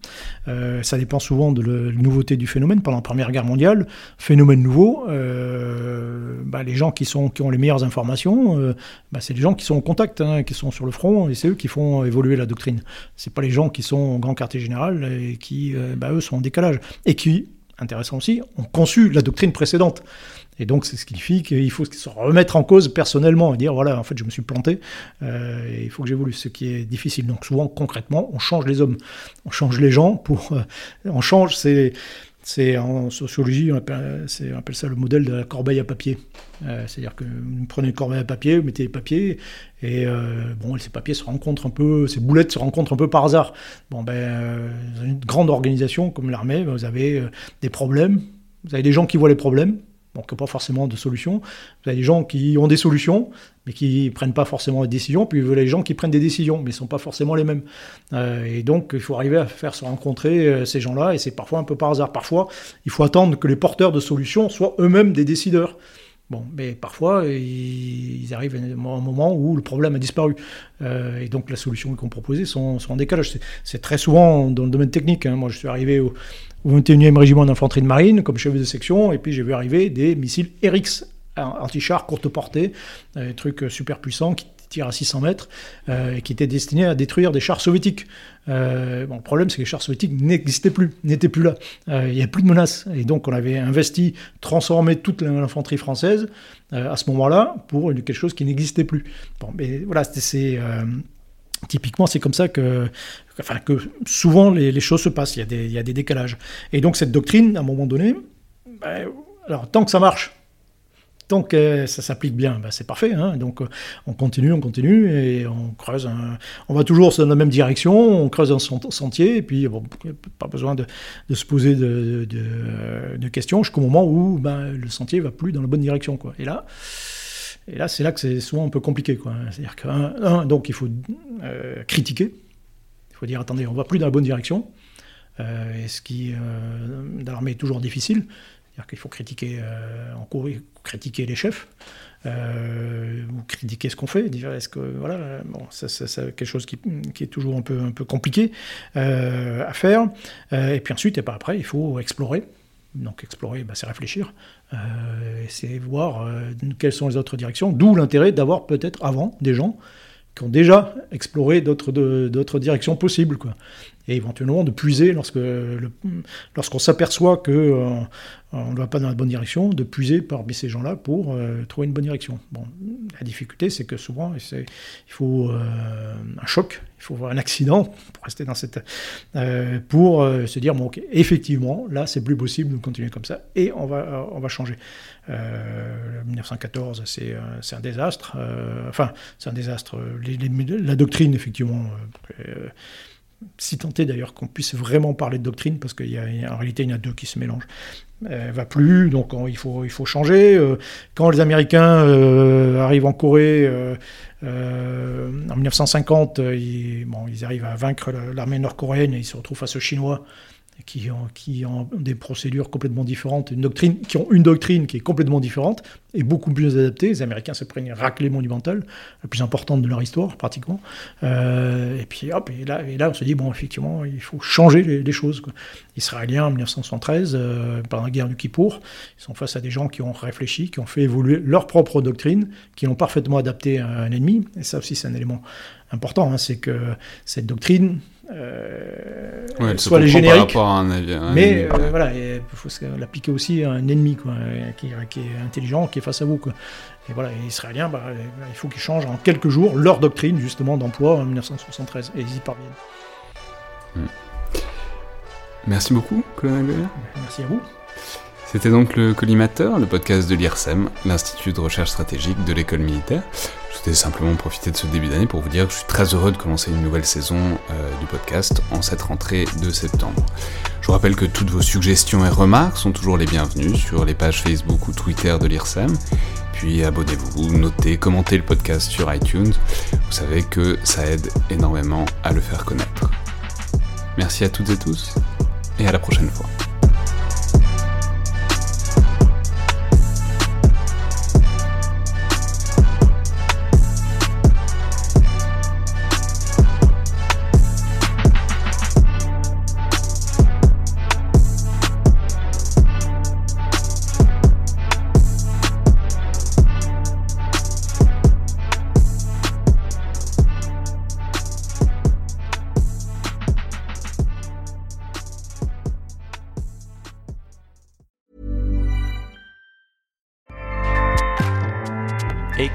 C: Euh, ça dépend souvent de la nouveauté du phénomène. Pendant la Première Guerre mondiale, phénomène nouveau, euh, bah, les gens qui, sont, qui ont les meilleures informations, euh, bah, c'est les gens qui sont en contact, hein, qui sont sur le front, et c'est eux qui font évoluer la doctrine. C'est pas les gens qui sont au grand quartier général et qui, bah, eux, sont en décalage. Et qui, intéressant aussi, ont conçu la doctrine précédente. Et donc, c'est ce qui signifie qu'il faut se remettre en cause personnellement et dire voilà, en fait, je me suis planté, euh, et il faut que j'évolue, ce qui est difficile. Donc, souvent, concrètement, on change les hommes, on change les gens pour. Euh, on change, c'est c'est en sociologie, on appelle, ça le modèle de la corbeille à papier. Euh, c'est-à-dire que vous prenez une corbeille à papier, vous mettez les papiers, et euh, bon, ces papiers se rencontrent un peu, ces boulettes se rencontrent un peu par hasard. Bon, ben, euh, dans une grande organisation comme l'armée, vous avez des problèmes, vous avez des gens qui voient les problèmes, donc pas forcément de solutions. Vous avez des gens qui ont des solutions, mais qui ne prennent pas forcément des décisions, puis vous avez des gens qui prennent des décisions, mais ne sont pas forcément les mêmes. Euh, et donc, il faut arriver à faire se rencontrer euh, ces gens-là, et c'est parfois un peu par hasard. Parfois, il faut attendre que les porteurs de solutions soient eux-mêmes des décideurs. Bon, mais parfois, ils arrivent à un moment où le problème a disparu. Euh, et donc, les solutions qu'on proposait sont, sont en décalage. C'est très souvent dans le domaine technique. Hein. Moi, je suis arrivé au, au 21e régiment d'infanterie de marine comme chef de section, et puis j'ai vu arriver des missiles RX anti-char courte portée, des trucs super puissants qui tirent à 600 mètres euh, qui étaient destinés à détruire des chars soviétiques. Euh, bon, le problème, c'est que les chars soviétiques n'existaient plus, n'étaient plus là. Euh, il n'y a plus de menaces. Et donc, on avait investi, transformé toute l'infanterie française à ce moment-là pour quelque chose qui n'existait plus. Bon, mais voilà, c'est Typiquement, c'est comme ça que, enfin, que souvent les, choses se passent, il y, a des, il y, a des, décalages. Et donc cette doctrine, à un moment donné, ben, alors tant que ça marche, tant que ça s'applique bien, ben, c'est parfait. Hein. donc on continue, on continue, et on creuse, on va toujours dans la même direction, on creuse un sentier, et puis bon, pas besoin de, se poser de, questions jusqu'au moment où ben, le sentier va plus dans la bonne direction. Et là, c'est là que c'est souvent un peu compliqué. C'est-à-dire que, donc, il faut euh, critiquer. Il faut dire, attendez, on va plus dans la bonne direction. Euh, et ce qui, euh, dans est toujours difficile. C'est-à-dire qu'il faut critiquer en cours, critiquer les chefs, ou critiquer ce qu'on fait. Dire, est-ce que, voilà, bon, quelque chose qui, qui, est toujours un peu, un peu compliqué à faire. et puis ensuite, et pas après, il faut explorer. Donc explorer, bah, c'est réfléchir, euh, c'est voir euh, quelles sont les autres directions, d'où l'intérêt d'avoir peut-être avant des gens qui ont déjà exploré d'autres directions possibles. Quoi et éventuellement de puiser lorsque lorsqu'on s'aperçoit que euh, on ne va pas dans la bonne direction, de puiser parmi ces gens-là pour euh, trouver une bonne direction. Bon, la difficulté, c'est que souvent, il faut euh, un choc, il faut un accident pour rester dans cette, pour se dire bon, ok, effectivement, là, c'est plus possible de continuer comme ça et on va on va changer. 1914, c'est c'est un désastre. enfin, c'est un désastre. la doctrine, effectivement si tenté d'ailleurs qu'on puisse vraiment parler de doctrine, parce qu'en réalité il y en a deux qui se mélangent. Elle va plus, donc il, faut, il faut changer. Euh, quand les Américains euh, arrivent en Corée euh, en 1950, ils, bon, ils arrivent à vaincre l'armée nord-coréenne et ils se retrouvent face aux Chinois qui ont, des procédures complètement différentes, une doctrine, qui ont une doctrine qui est complètement différente et beaucoup plus adaptée. Les Américains se prennent une raclée monumentale, la plus importante de leur histoire pratiquement. Euh, et puis hop, et là, et là on se dit, bon, effectivement, il faut changer les, choses. Quoi. Israéliens en 1973, euh, pendant la guerre du Kippour, ils sont face à des gens qui ont réfléchi, qui ont fait évoluer leur propre doctrine, qui l'ont parfaitement adaptée à un ennemi. Et ça aussi, c'est un élément important, hein, c'est que cette doctrine,
A: euh, soit les génériques.
C: mais euh, voilà, il faut l'appliquer aussi à un ennemi quoi, qui, qui, est intelligent, qui est face à vous. Quoi. Et voilà, les Israéliens, bah, il faut qu'ils changent en quelques jours leur doctrine justement d'emploi en 1973, et ils y parviennent. Hmm.
A: Merci beaucoup, colonel
C: Merci à vous.
A: C'était donc le Collimateur, le podcast de l'IRSEM, l'Institut de recherche stratégique de l'école militaire. Je voulais simplement profiter de ce début d'année pour vous dire que je suis très heureux de commencer une nouvelle saison euh, du podcast en cette rentrée de septembre. Je vous rappelle que toutes vos suggestions et remarques sont toujours les bienvenues sur les pages Facebook ou Twitter de l'IRSEM. Puis abonnez-vous, notez, commentez le podcast sur iTunes. Vous savez que ça aide énormément à le faire connaître. Merci à toutes et tous et à la prochaine fois.